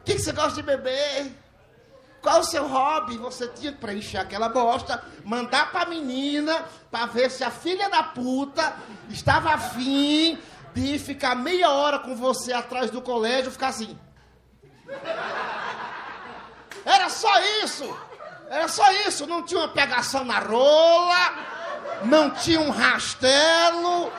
O que, que você gosta de beber? Qual o seu hobby? Você tinha que preencher aquela bosta, mandar pra menina, pra ver se a filha da puta estava afim de ficar meia hora com você atrás do colégio, ficar assim. Era só isso. Era só isso. Não tinha uma pegação na rola, não tinha um rastelo,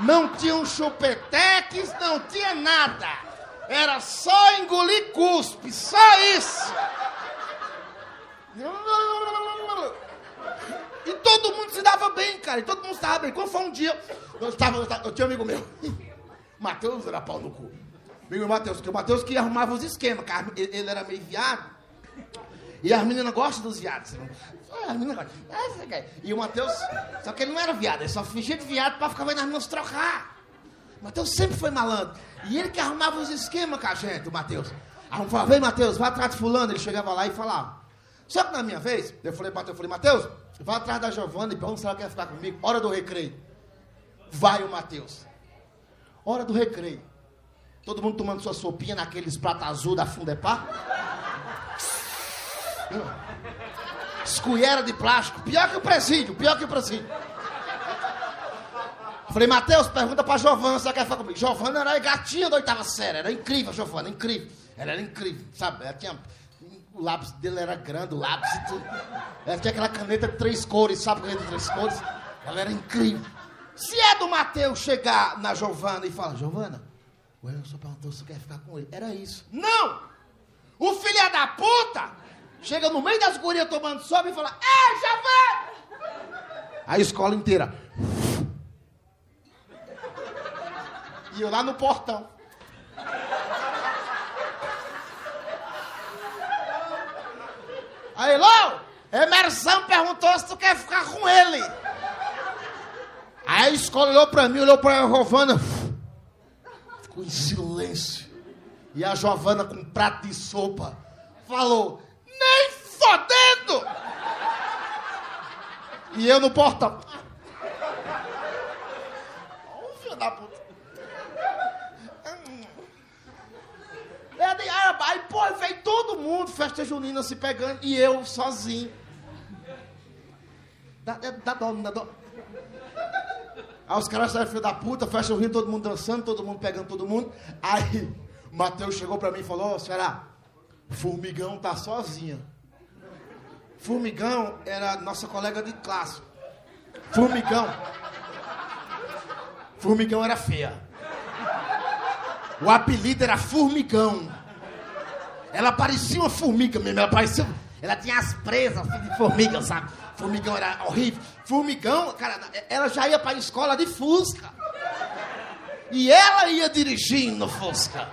não tinha um chupetex, não tinha nada. Era só engolir cuspe, só isso. E todo mundo se dava bem, cara. E todo mundo se dava bem. Quando foi um dia, eu, estava, eu, eu tinha um amigo meu, <laughs> Matheus era pau no cu. Amigo Matheus, que o Matheus que arrumava os esquemas, cara. Ele, ele era meio viado. E as meninas gostam dos viados. As meninas gostam. E o Matheus, só que ele não era viado, ele só fingia de viado pra ficar vendo as meninas trocar. O Matheus sempre foi malandro. E ele que arrumava os esquemas com a gente, o Matheus. Aí falava, vem Matheus, vai atrás de fulano. Ele chegava lá e falava. Só que na minha vez, eu falei, Matheus, eu falei, Matheus, vai atrás da Giovana e pergunta se ela quer ficar comigo. Hora do recreio. Vai o Matheus. Hora do recreio. Todo mundo tomando sua sopinha naqueles pratos azul da Fundepar. Esculhera de plástico. Pior que o presídio, pior que o presídio. Falei, Matheus, pergunta pra Giovana se ela quer ficar comigo. Giovana era gatinha da oitava série. Era incrível, Giovana, incrível. Ela era incrível, sabe? Ela tinha... O lápis dele era grande, o lápis e tudo. Ela tinha aquela caneta de três cores, sabe? Caneta de três cores. Ela era incrível. Se é do Matheus chegar na Giovana e falar, Giovana, o Emerson perguntou se quer ficar com ele. Era isso. Não! O filho da puta chega no meio das gurias tomando sobe e fala, Ei, Giovana! A escola inteira. E eu lá no portão. Aí, Lô, Emerson perguntou se tu quer ficar com ele. Aí a escola olhou pra mim, olhou pra Giovana. Ficou em silêncio. E a Giovana com um prato de sopa falou: Nem fodendo! E eu no portão. Ô, filho da puta. Aí, pô, veio todo mundo, festa junina se pegando, e eu sozinho. Dá, dá dó, não dá dó. Aí os caras saíram, filho da puta, festa junina, todo mundo dançando, todo mundo pegando todo mundo. Aí, Matheus chegou pra mim e falou, senhora, Formigão tá sozinha. Formigão era nossa colega de classe. Formigão. Formigão era feia. O apelido era Formigão. Ela parecia uma formiga mesmo. Ela parecia. Ela tinha as presas de formiga, sabe? Formigão era horrível. Formigão, cara, ela já ia pra escola de Fusca. E ela ia dirigindo Fusca.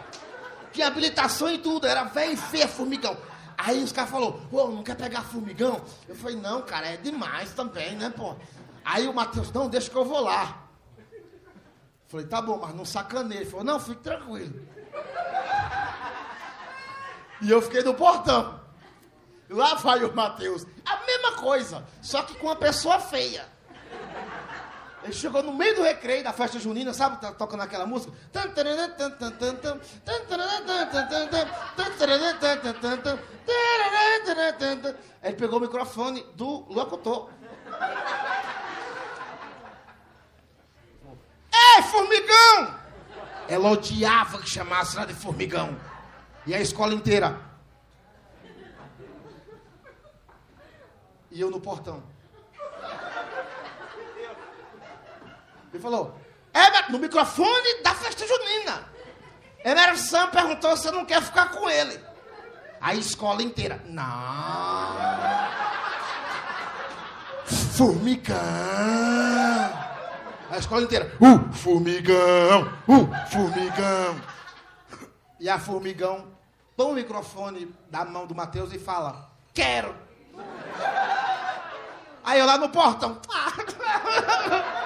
Tinha habilitação e tudo. Era velho e feia, formigão. Aí os caras falaram, pô, não quer pegar formigão? Eu falei, não, cara, é demais também, né, pô? Aí o Matheus, não, deixa que eu vou lá. Falei, tá bom, mas não sacaneia. Ele falou, não, fique tranquilo. E eu fiquei no portão. Lá vai o Matheus. A mesma coisa, só que com uma pessoa feia. Ele chegou no meio do recreio da festa junina, sabe? Tá tocando aquela música. Ele pegou o microfone do locutor. Ei, formigão! Ela odiava que chamasse ela de formigão. E a escola inteira. E eu no portão. Ele falou, é no microfone da festa junina. Emerson perguntou se eu não quer ficar com ele. A escola inteira. Não. Formigão. A escola inteira. Uh, formigão. Uh, formigão. E a formigão toma o microfone da mão do Matheus e fala: Quero. Aí eu lá no portão. <laughs>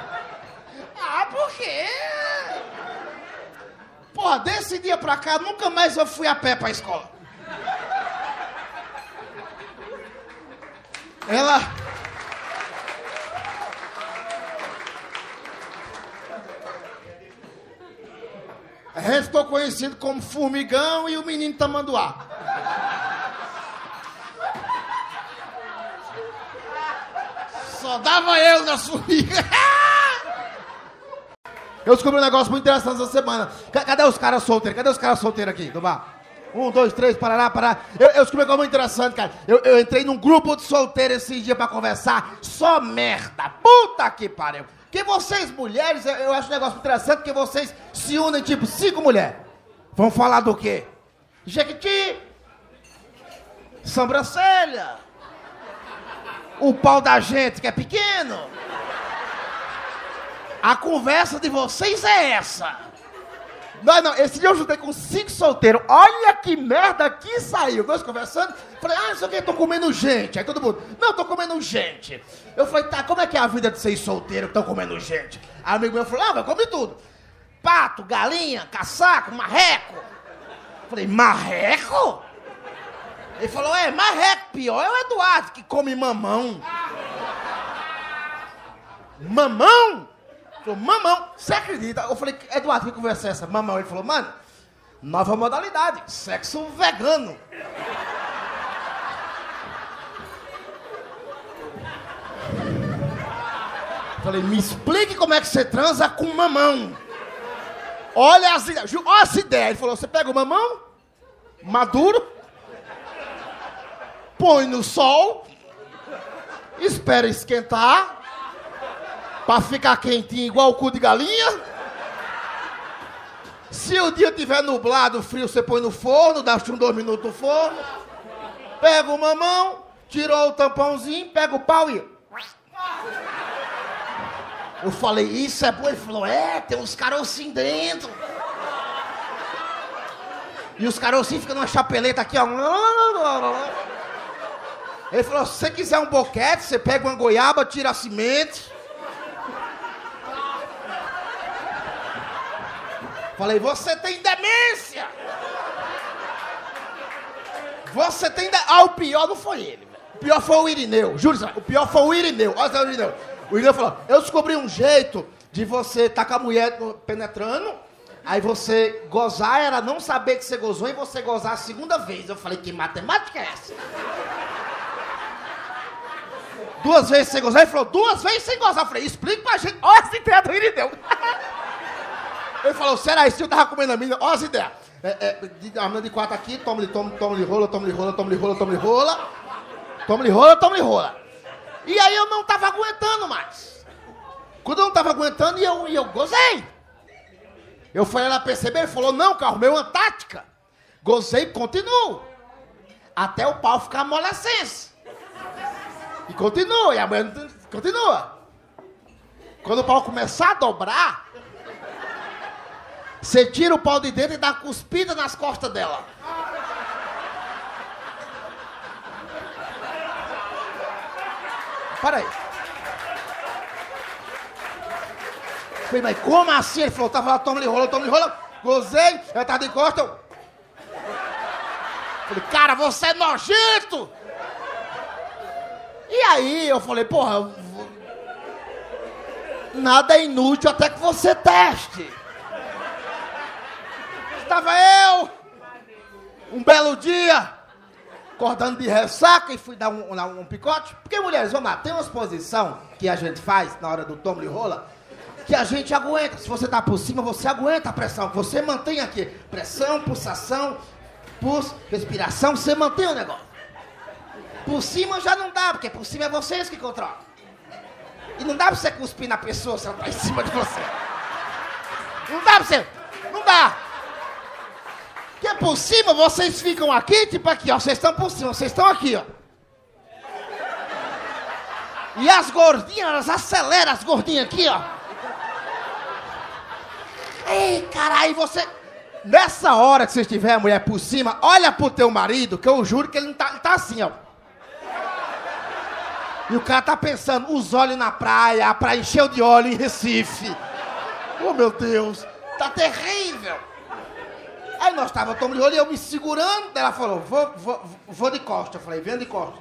Ah, por quê? Porra, desse dia pra cá, nunca mais eu fui a pé pra escola. Ela. A gente ficou conhecido como Formigão e o Menino Tamanduá. Só dava eu nas formigas. <laughs> Eu descobri um negócio muito interessante essa semana. Cadê os caras solteiros? Cadê os caras solteiros aqui do bar? Um, dois, três, parará, parará. Eu, eu descobri algo muito interessante, cara. Eu, eu entrei num grupo de solteiros esse dia pra conversar. Só merda. Puta que pariu. Que vocês, mulheres, eu, acho um negócio interessante que vocês se unem tipo cinco mulheres. Vão falar do quê? Jequiti. Sobrancelha. O pau da gente que é pequeno. A conversa de vocês é essa. Não, não, esse dia eu juntei com cinco solteiros. Olha que merda que saiu. Nós conversando, falei, ah, isso aqui, tô comendo gente. Aí todo mundo, não, tô comendo gente. Eu falei, tá, como é que é a vida de seis solteiros que estão comendo gente? Aí amigo meu falou, ah, vai comer tudo. Pato, galinha, caçaco, marreco. Eu falei, marreco? Ele falou, é, mas é pior é o Eduardo que come mamão. Mamão? Falou, mamão, você acredita? Eu falei, Eduardo, que conversa é essa? Mamão. Ele falou, mano, nova modalidade, sexo vegano. Falei, me explique como é que você transa com mamão. Olha as ideias. Olha as ideias. Ele falou, você pega o mamão, maduro, põe no sol, espera esquentar, para ficar quentinho igual o cu de galinha. Se o dia tiver nublado, frio, você põe no forno, dá uns dois minutos no forno. Pega o mamão, tirou o tampãozinho, pega o pau e... Eu falei, isso é bom? Ele falou, é, tem uns carocinhos dentro. E os carocinhos ficam numa chapeleta aqui, ó. Ele falou, se você quiser um boquete, você pega uma goiaba, tira a semente. Falei, você tem demência! Você tem de... Ah, o pior não foi ele. O pior foi o Irineu. Juro, o pior foi o Irineu. Olha o Irineu. O Irineu falou: Eu descobri um jeito de você estar tá com a mulher penetrando, aí você gozar, ela não saber que você gozou e você gozar a segunda vez. Eu falei: Que matemática é essa? Duas vezes sem gozar? Ele falou: Duas vezes sem gozar. Eu falei: Explica pra gente. Olha essa ideia do Irineu. <laughs> Ele falou: Será isso? Eu tava comendo a mina. Olha as ideias. É, é, a mina de quatro aqui, toma-lhe, toma-lhe, toma-lhe rola, toma-lhe rola, toma-lhe rola, toma-lhe rola. Toma-lhe rola, toma-lhe rola. E aí eu não tava aguentando mais. Quando eu não tava aguentando, e eu, e eu gozei. Eu fui ela perceber, e falou, não, carro, meu uma tática. Gozei e continuo. Até o pau ficar amolecência. E continua, e a mulher continua. Quando o pau começar a dobrar, você tira o pau de dentro e dá cuspida nas costas dela. para aí. Falei, mas como assim? Ele falou, tava lá, toma-lhe rola, toma-lhe rola. Gozei, ela tava de costa. Eu... Falei, cara, você é nojento! E aí eu falei, porra, nada é inútil até que você teste. Estava eu, um belo dia, acordando de ressaca e fui dar um, um, um picote. Porque, mulheres, vamos lá, tem uma exposição que a gente faz na hora do tomo e rola, que a gente aguenta. Se você tá por cima, você aguenta a pressão. Você mantém aqui pressão, pulsação, pulso, respiração, você mantém o negócio. Por cima já não dá, porque por cima é vocês que controlam. E não dá pra você cuspir na pessoa se ela tá em cima de você. Não dá pra você. Não dá. Porque por cima vocês ficam aqui, tipo aqui, ó. Vocês estão por cima, vocês estão aqui, ó. E as gordinhas, elas aceleram as gordinhas aqui, ó. Ei, caralho, você. Nessa hora que você estiver mulher por cima, olha pro teu marido, que eu juro que ele não tá, ele tá assim, ó. E o cara tá pensando, os olhos na praia, a praia encheu de óleo em Recife. Oh, meu Deus, tá terrível. Aí nós tava tomando de olho e eu me segurando. Ela falou, vou, vou, vou de costa. Eu falei, vem de costa.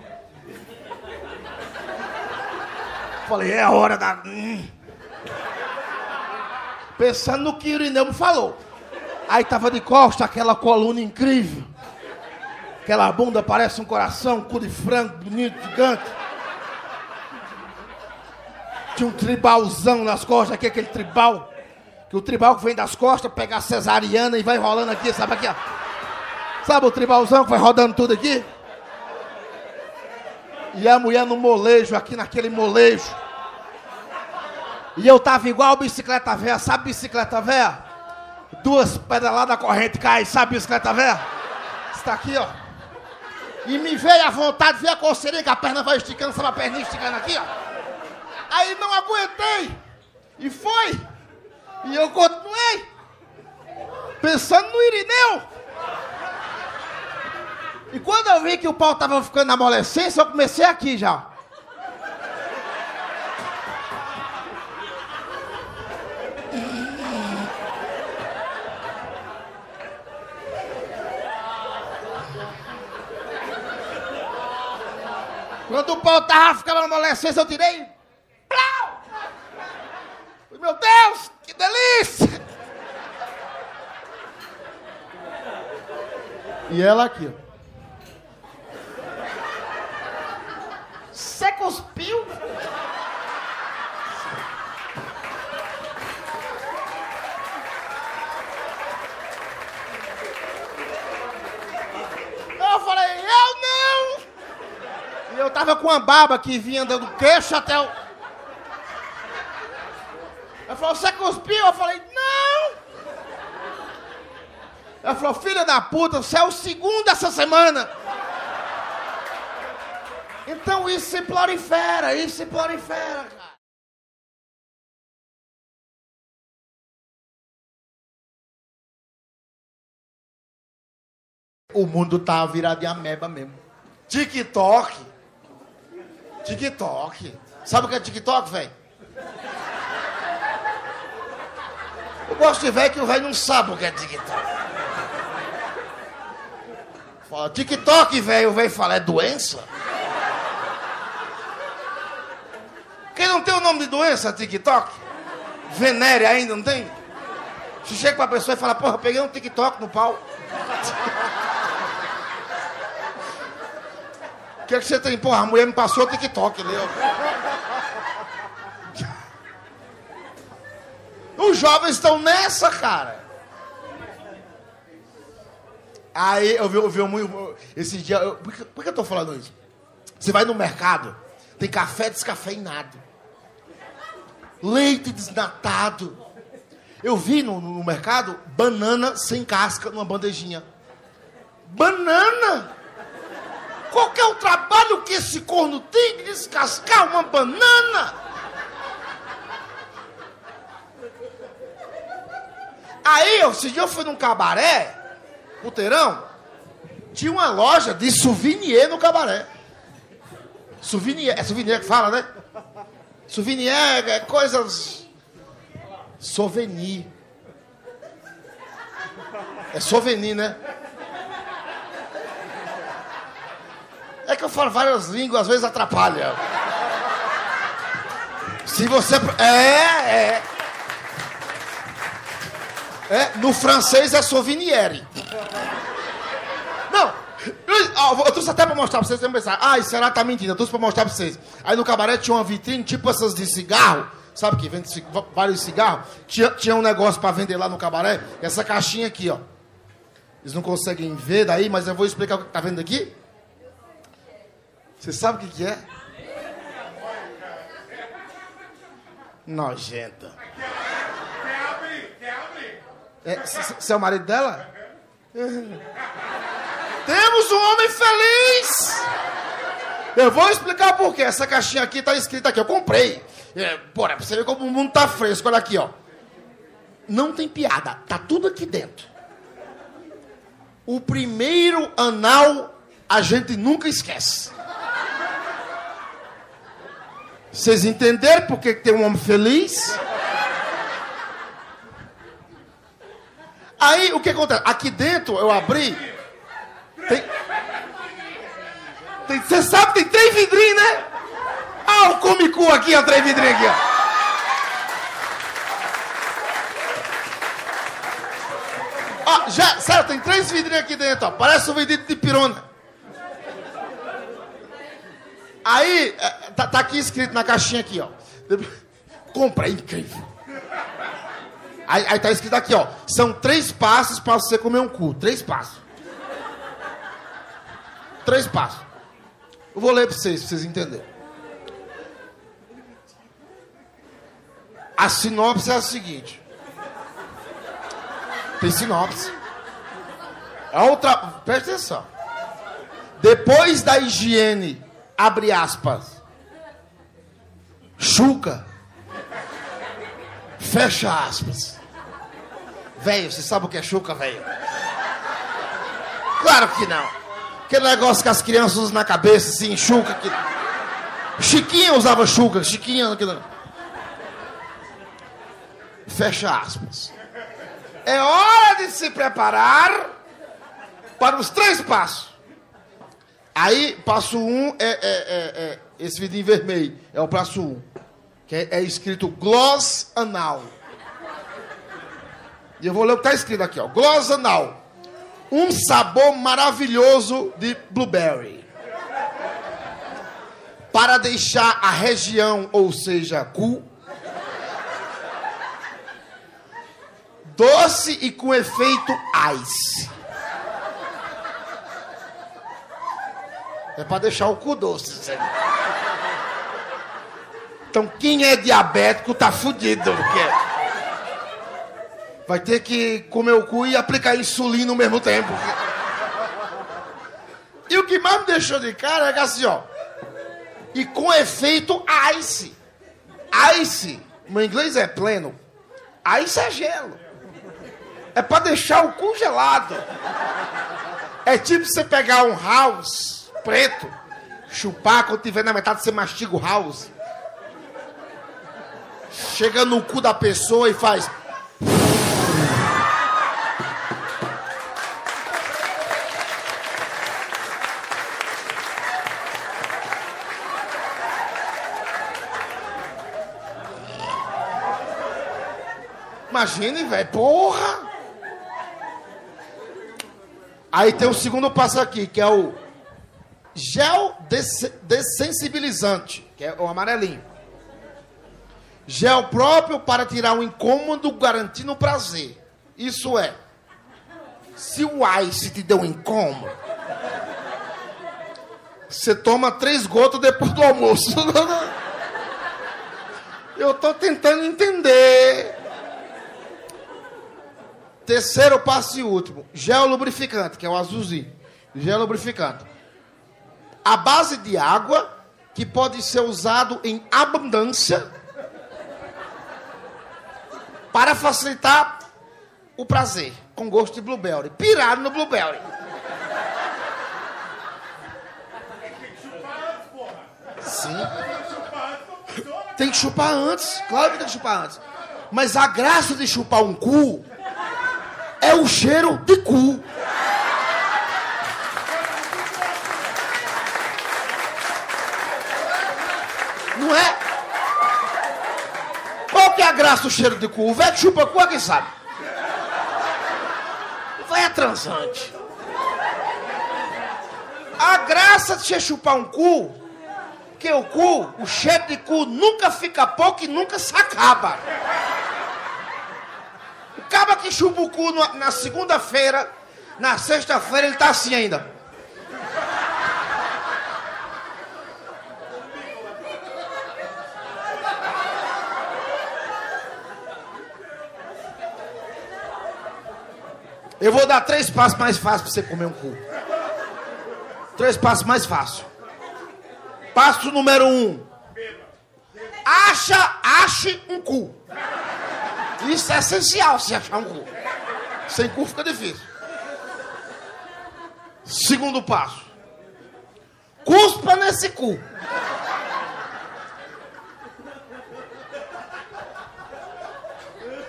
Falei, é a hora da. Hum. Pensando no que o Irineu me falou. Aí tava de costa aquela coluna incrível. Aquela bunda parece um coração, cu de frango, bonito, gigante. Tinha um tribalzão nas costas, aqui, aquele tribal. Que o tribal que vem das costas, pega a cesariana e vai rolando aqui, sabe aqui, ó. Sabe o tribalzão que vai rodando tudo aqui? E a mulher no molejo, aqui naquele molejo. E eu tava igual bicicleta velha, sabe bicicleta velha? Duas pedaladas da corrente cai, sabe bicicleta velha? Está aqui, ó. E me veio a vontade, veio a coceirinha, que a perna vai esticando, sabe a perninha esticando aqui, ó. Aí não aguentei. E foi. E eu continuei. Pensando no Irineu. E quando eu vi que o pau tava ficando na amolescência, eu comecei aqui já. Quando o pau tava ficando na adolescência, eu tirei. Plau! Meu Deus, que delícia! E ela aqui. Você cuspiu? Eu falei, eu não! E eu tava com uma baba que vinha dando queixo até o. Ela falou, você cuspiu? Eu falei, não! Ela falou, filha da puta, você é o segundo essa semana. Então isso se prolifera, isso se prolifera, cara. O mundo tá virado de ameba mesmo. TikTok. TikTok. Sabe o que é TikTok, velho? Eu gosto de velho que o velho não sabe o que é TikTok. Fala, TikTok, velho, o velho fala, é doença? Quem não tem o nome de doença, TikTok? Venérea ainda, não tem? Você chega pra pessoa e fala, porra, peguei um TikTok no pau. O que, é que você tem? Porra, a mulher me passou o TikTok ali, jovens estão nessa, cara. Aí eu vi, eu vi muito. Esse dia. Eu, por, que, por que eu tô falando isso? Você vai no mercado, tem café descafeinado, leite desnatado. Eu vi no, no mercado banana sem casca numa bandejinha. Banana! Qual que é o trabalho que esse corno tem de descascar uma banana? Aí, esse dia eu fui num cabaré, puteirão, tinha uma loja de souvenir no cabaré. Souvenir, é souvenir que fala, né? Souvenir é coisas. Souvenir. É souvenir, né? É que eu falo várias línguas, às vezes atrapalha. Se você. É, é. É, no francês é souveniere. Não, eu, eu trouxe até pra mostrar pra vocês, vocês vão pensar, ai, será que tá mentindo? Eu trouxe pra mostrar pra vocês. Aí no cabaré tinha uma vitrine, tipo essas de cigarro, sabe que vende vários cigarros? Tinha, tinha um negócio pra vender lá no cabaré, essa caixinha aqui, ó. Eles não conseguem ver daí, mas eu vou explicar o que tá vendo aqui. Você sabe o que, que é? Nojenta. É, você é o marido dela? Temos um homem feliz! Eu vou explicar por quê. Essa caixinha aqui tá escrita aqui. Eu comprei. É, bora, pra você ver como o mundo tá fresco. Olha aqui, ó. Não tem piada. Tá tudo aqui dentro. O primeiro anal a gente nunca esquece. Vocês entenderam por que tem um homem feliz? Aí o que acontece? Aqui dentro eu abri. Tem. tem- Você sabe que tem três vidrinhos, né? Ah, o comicu aqui, ó, três vidrinhos aqui, ó. Ó, já, sério, tem três vidrinhos aqui dentro, ó. Parece um vidrinho de pirona. Aí, é, tá, tá aqui escrito na caixinha aqui, ó. Compra, é incrível. Aí, aí tá escrito aqui, ó. São três passos pra você comer um cu. Três passos. Três passos. Eu vou ler pra vocês, pra vocês entenderem. A sinopse é a seguinte. Tem sinopse. A outra. Presta atenção. Depois da higiene, abre aspas. Chuca. Fecha aspas. Velho, você sabe o que é chuca, velho? Claro que não. Aquele negócio que as crianças usam na cabeça, assim, chuca. Que... Chiquinha usava chuca, Chiquinha. aquilo- Fecha aspas. É hora de se preparar para os três passos. Aí, passo um é, é, é, é esse vidinho vermelho. É o passo um. Que é, é escrito gloss anal. E eu vou ler o que está escrito aqui, ó. Gloss anal. Um sabor maravilhoso de blueberry. Para deixar a região, ou seja, cu, doce e com efeito ice. É para deixar o cu doce. Então quem é diabético tá fudido, porque vai ter que comer o cu e aplicar insulina ao mesmo tempo. E o que mais me deixou de cara é que assim, ó. E com efeito ice. Ice, meu inglês é pleno. Ice é gelo. É para deixar o cu gelado. É tipo você pegar um house preto, chupar, quando tiver na metade você mastiga o house. Chega no cu da pessoa e faz. Imagine, velho, porra! Aí tem o segundo passo aqui, que é o gel dessensibilizante, que é o amarelinho. Gel próprio para tirar o incômodo, garantindo o prazer. Isso é, se o ice te deu um incômodo, você toma três gotas depois do almoço. <laughs> Eu estou tentando entender. Terceiro passo e último, gel lubrificante, que é o azulzinho. Gel lubrificante. A base de água, que pode ser usado em abundância para facilitar o prazer, com gosto de blueberry. Pirado no blueberry. Sim. Tem que chupar antes, claro que tem que chupar antes. Mas a graça de chupar um cu é o cheiro de cu. Não é? Qual que é a graça do cheiro de cu? O velho chupa cu, quem sabe? Vai a transante. A graça de você chupar um cu, que o cu, o cheiro de cu nunca fica pouco e nunca se acaba. Acaba que chupa o cu na segunda-feira, na sexta-feira ele tá assim ainda. Eu vou dar três passos mais fáceis para você comer um cu. Três passos mais fáceis. Passo número um. Acha, ache um cu. Isso é essencial se achar um cu. Sem cu fica difícil. Segundo passo. Cuspa nesse cu.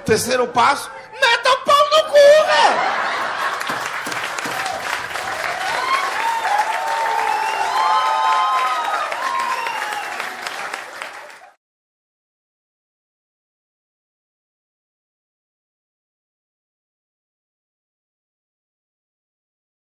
Terceiro passo, meta o pau no cu, velho.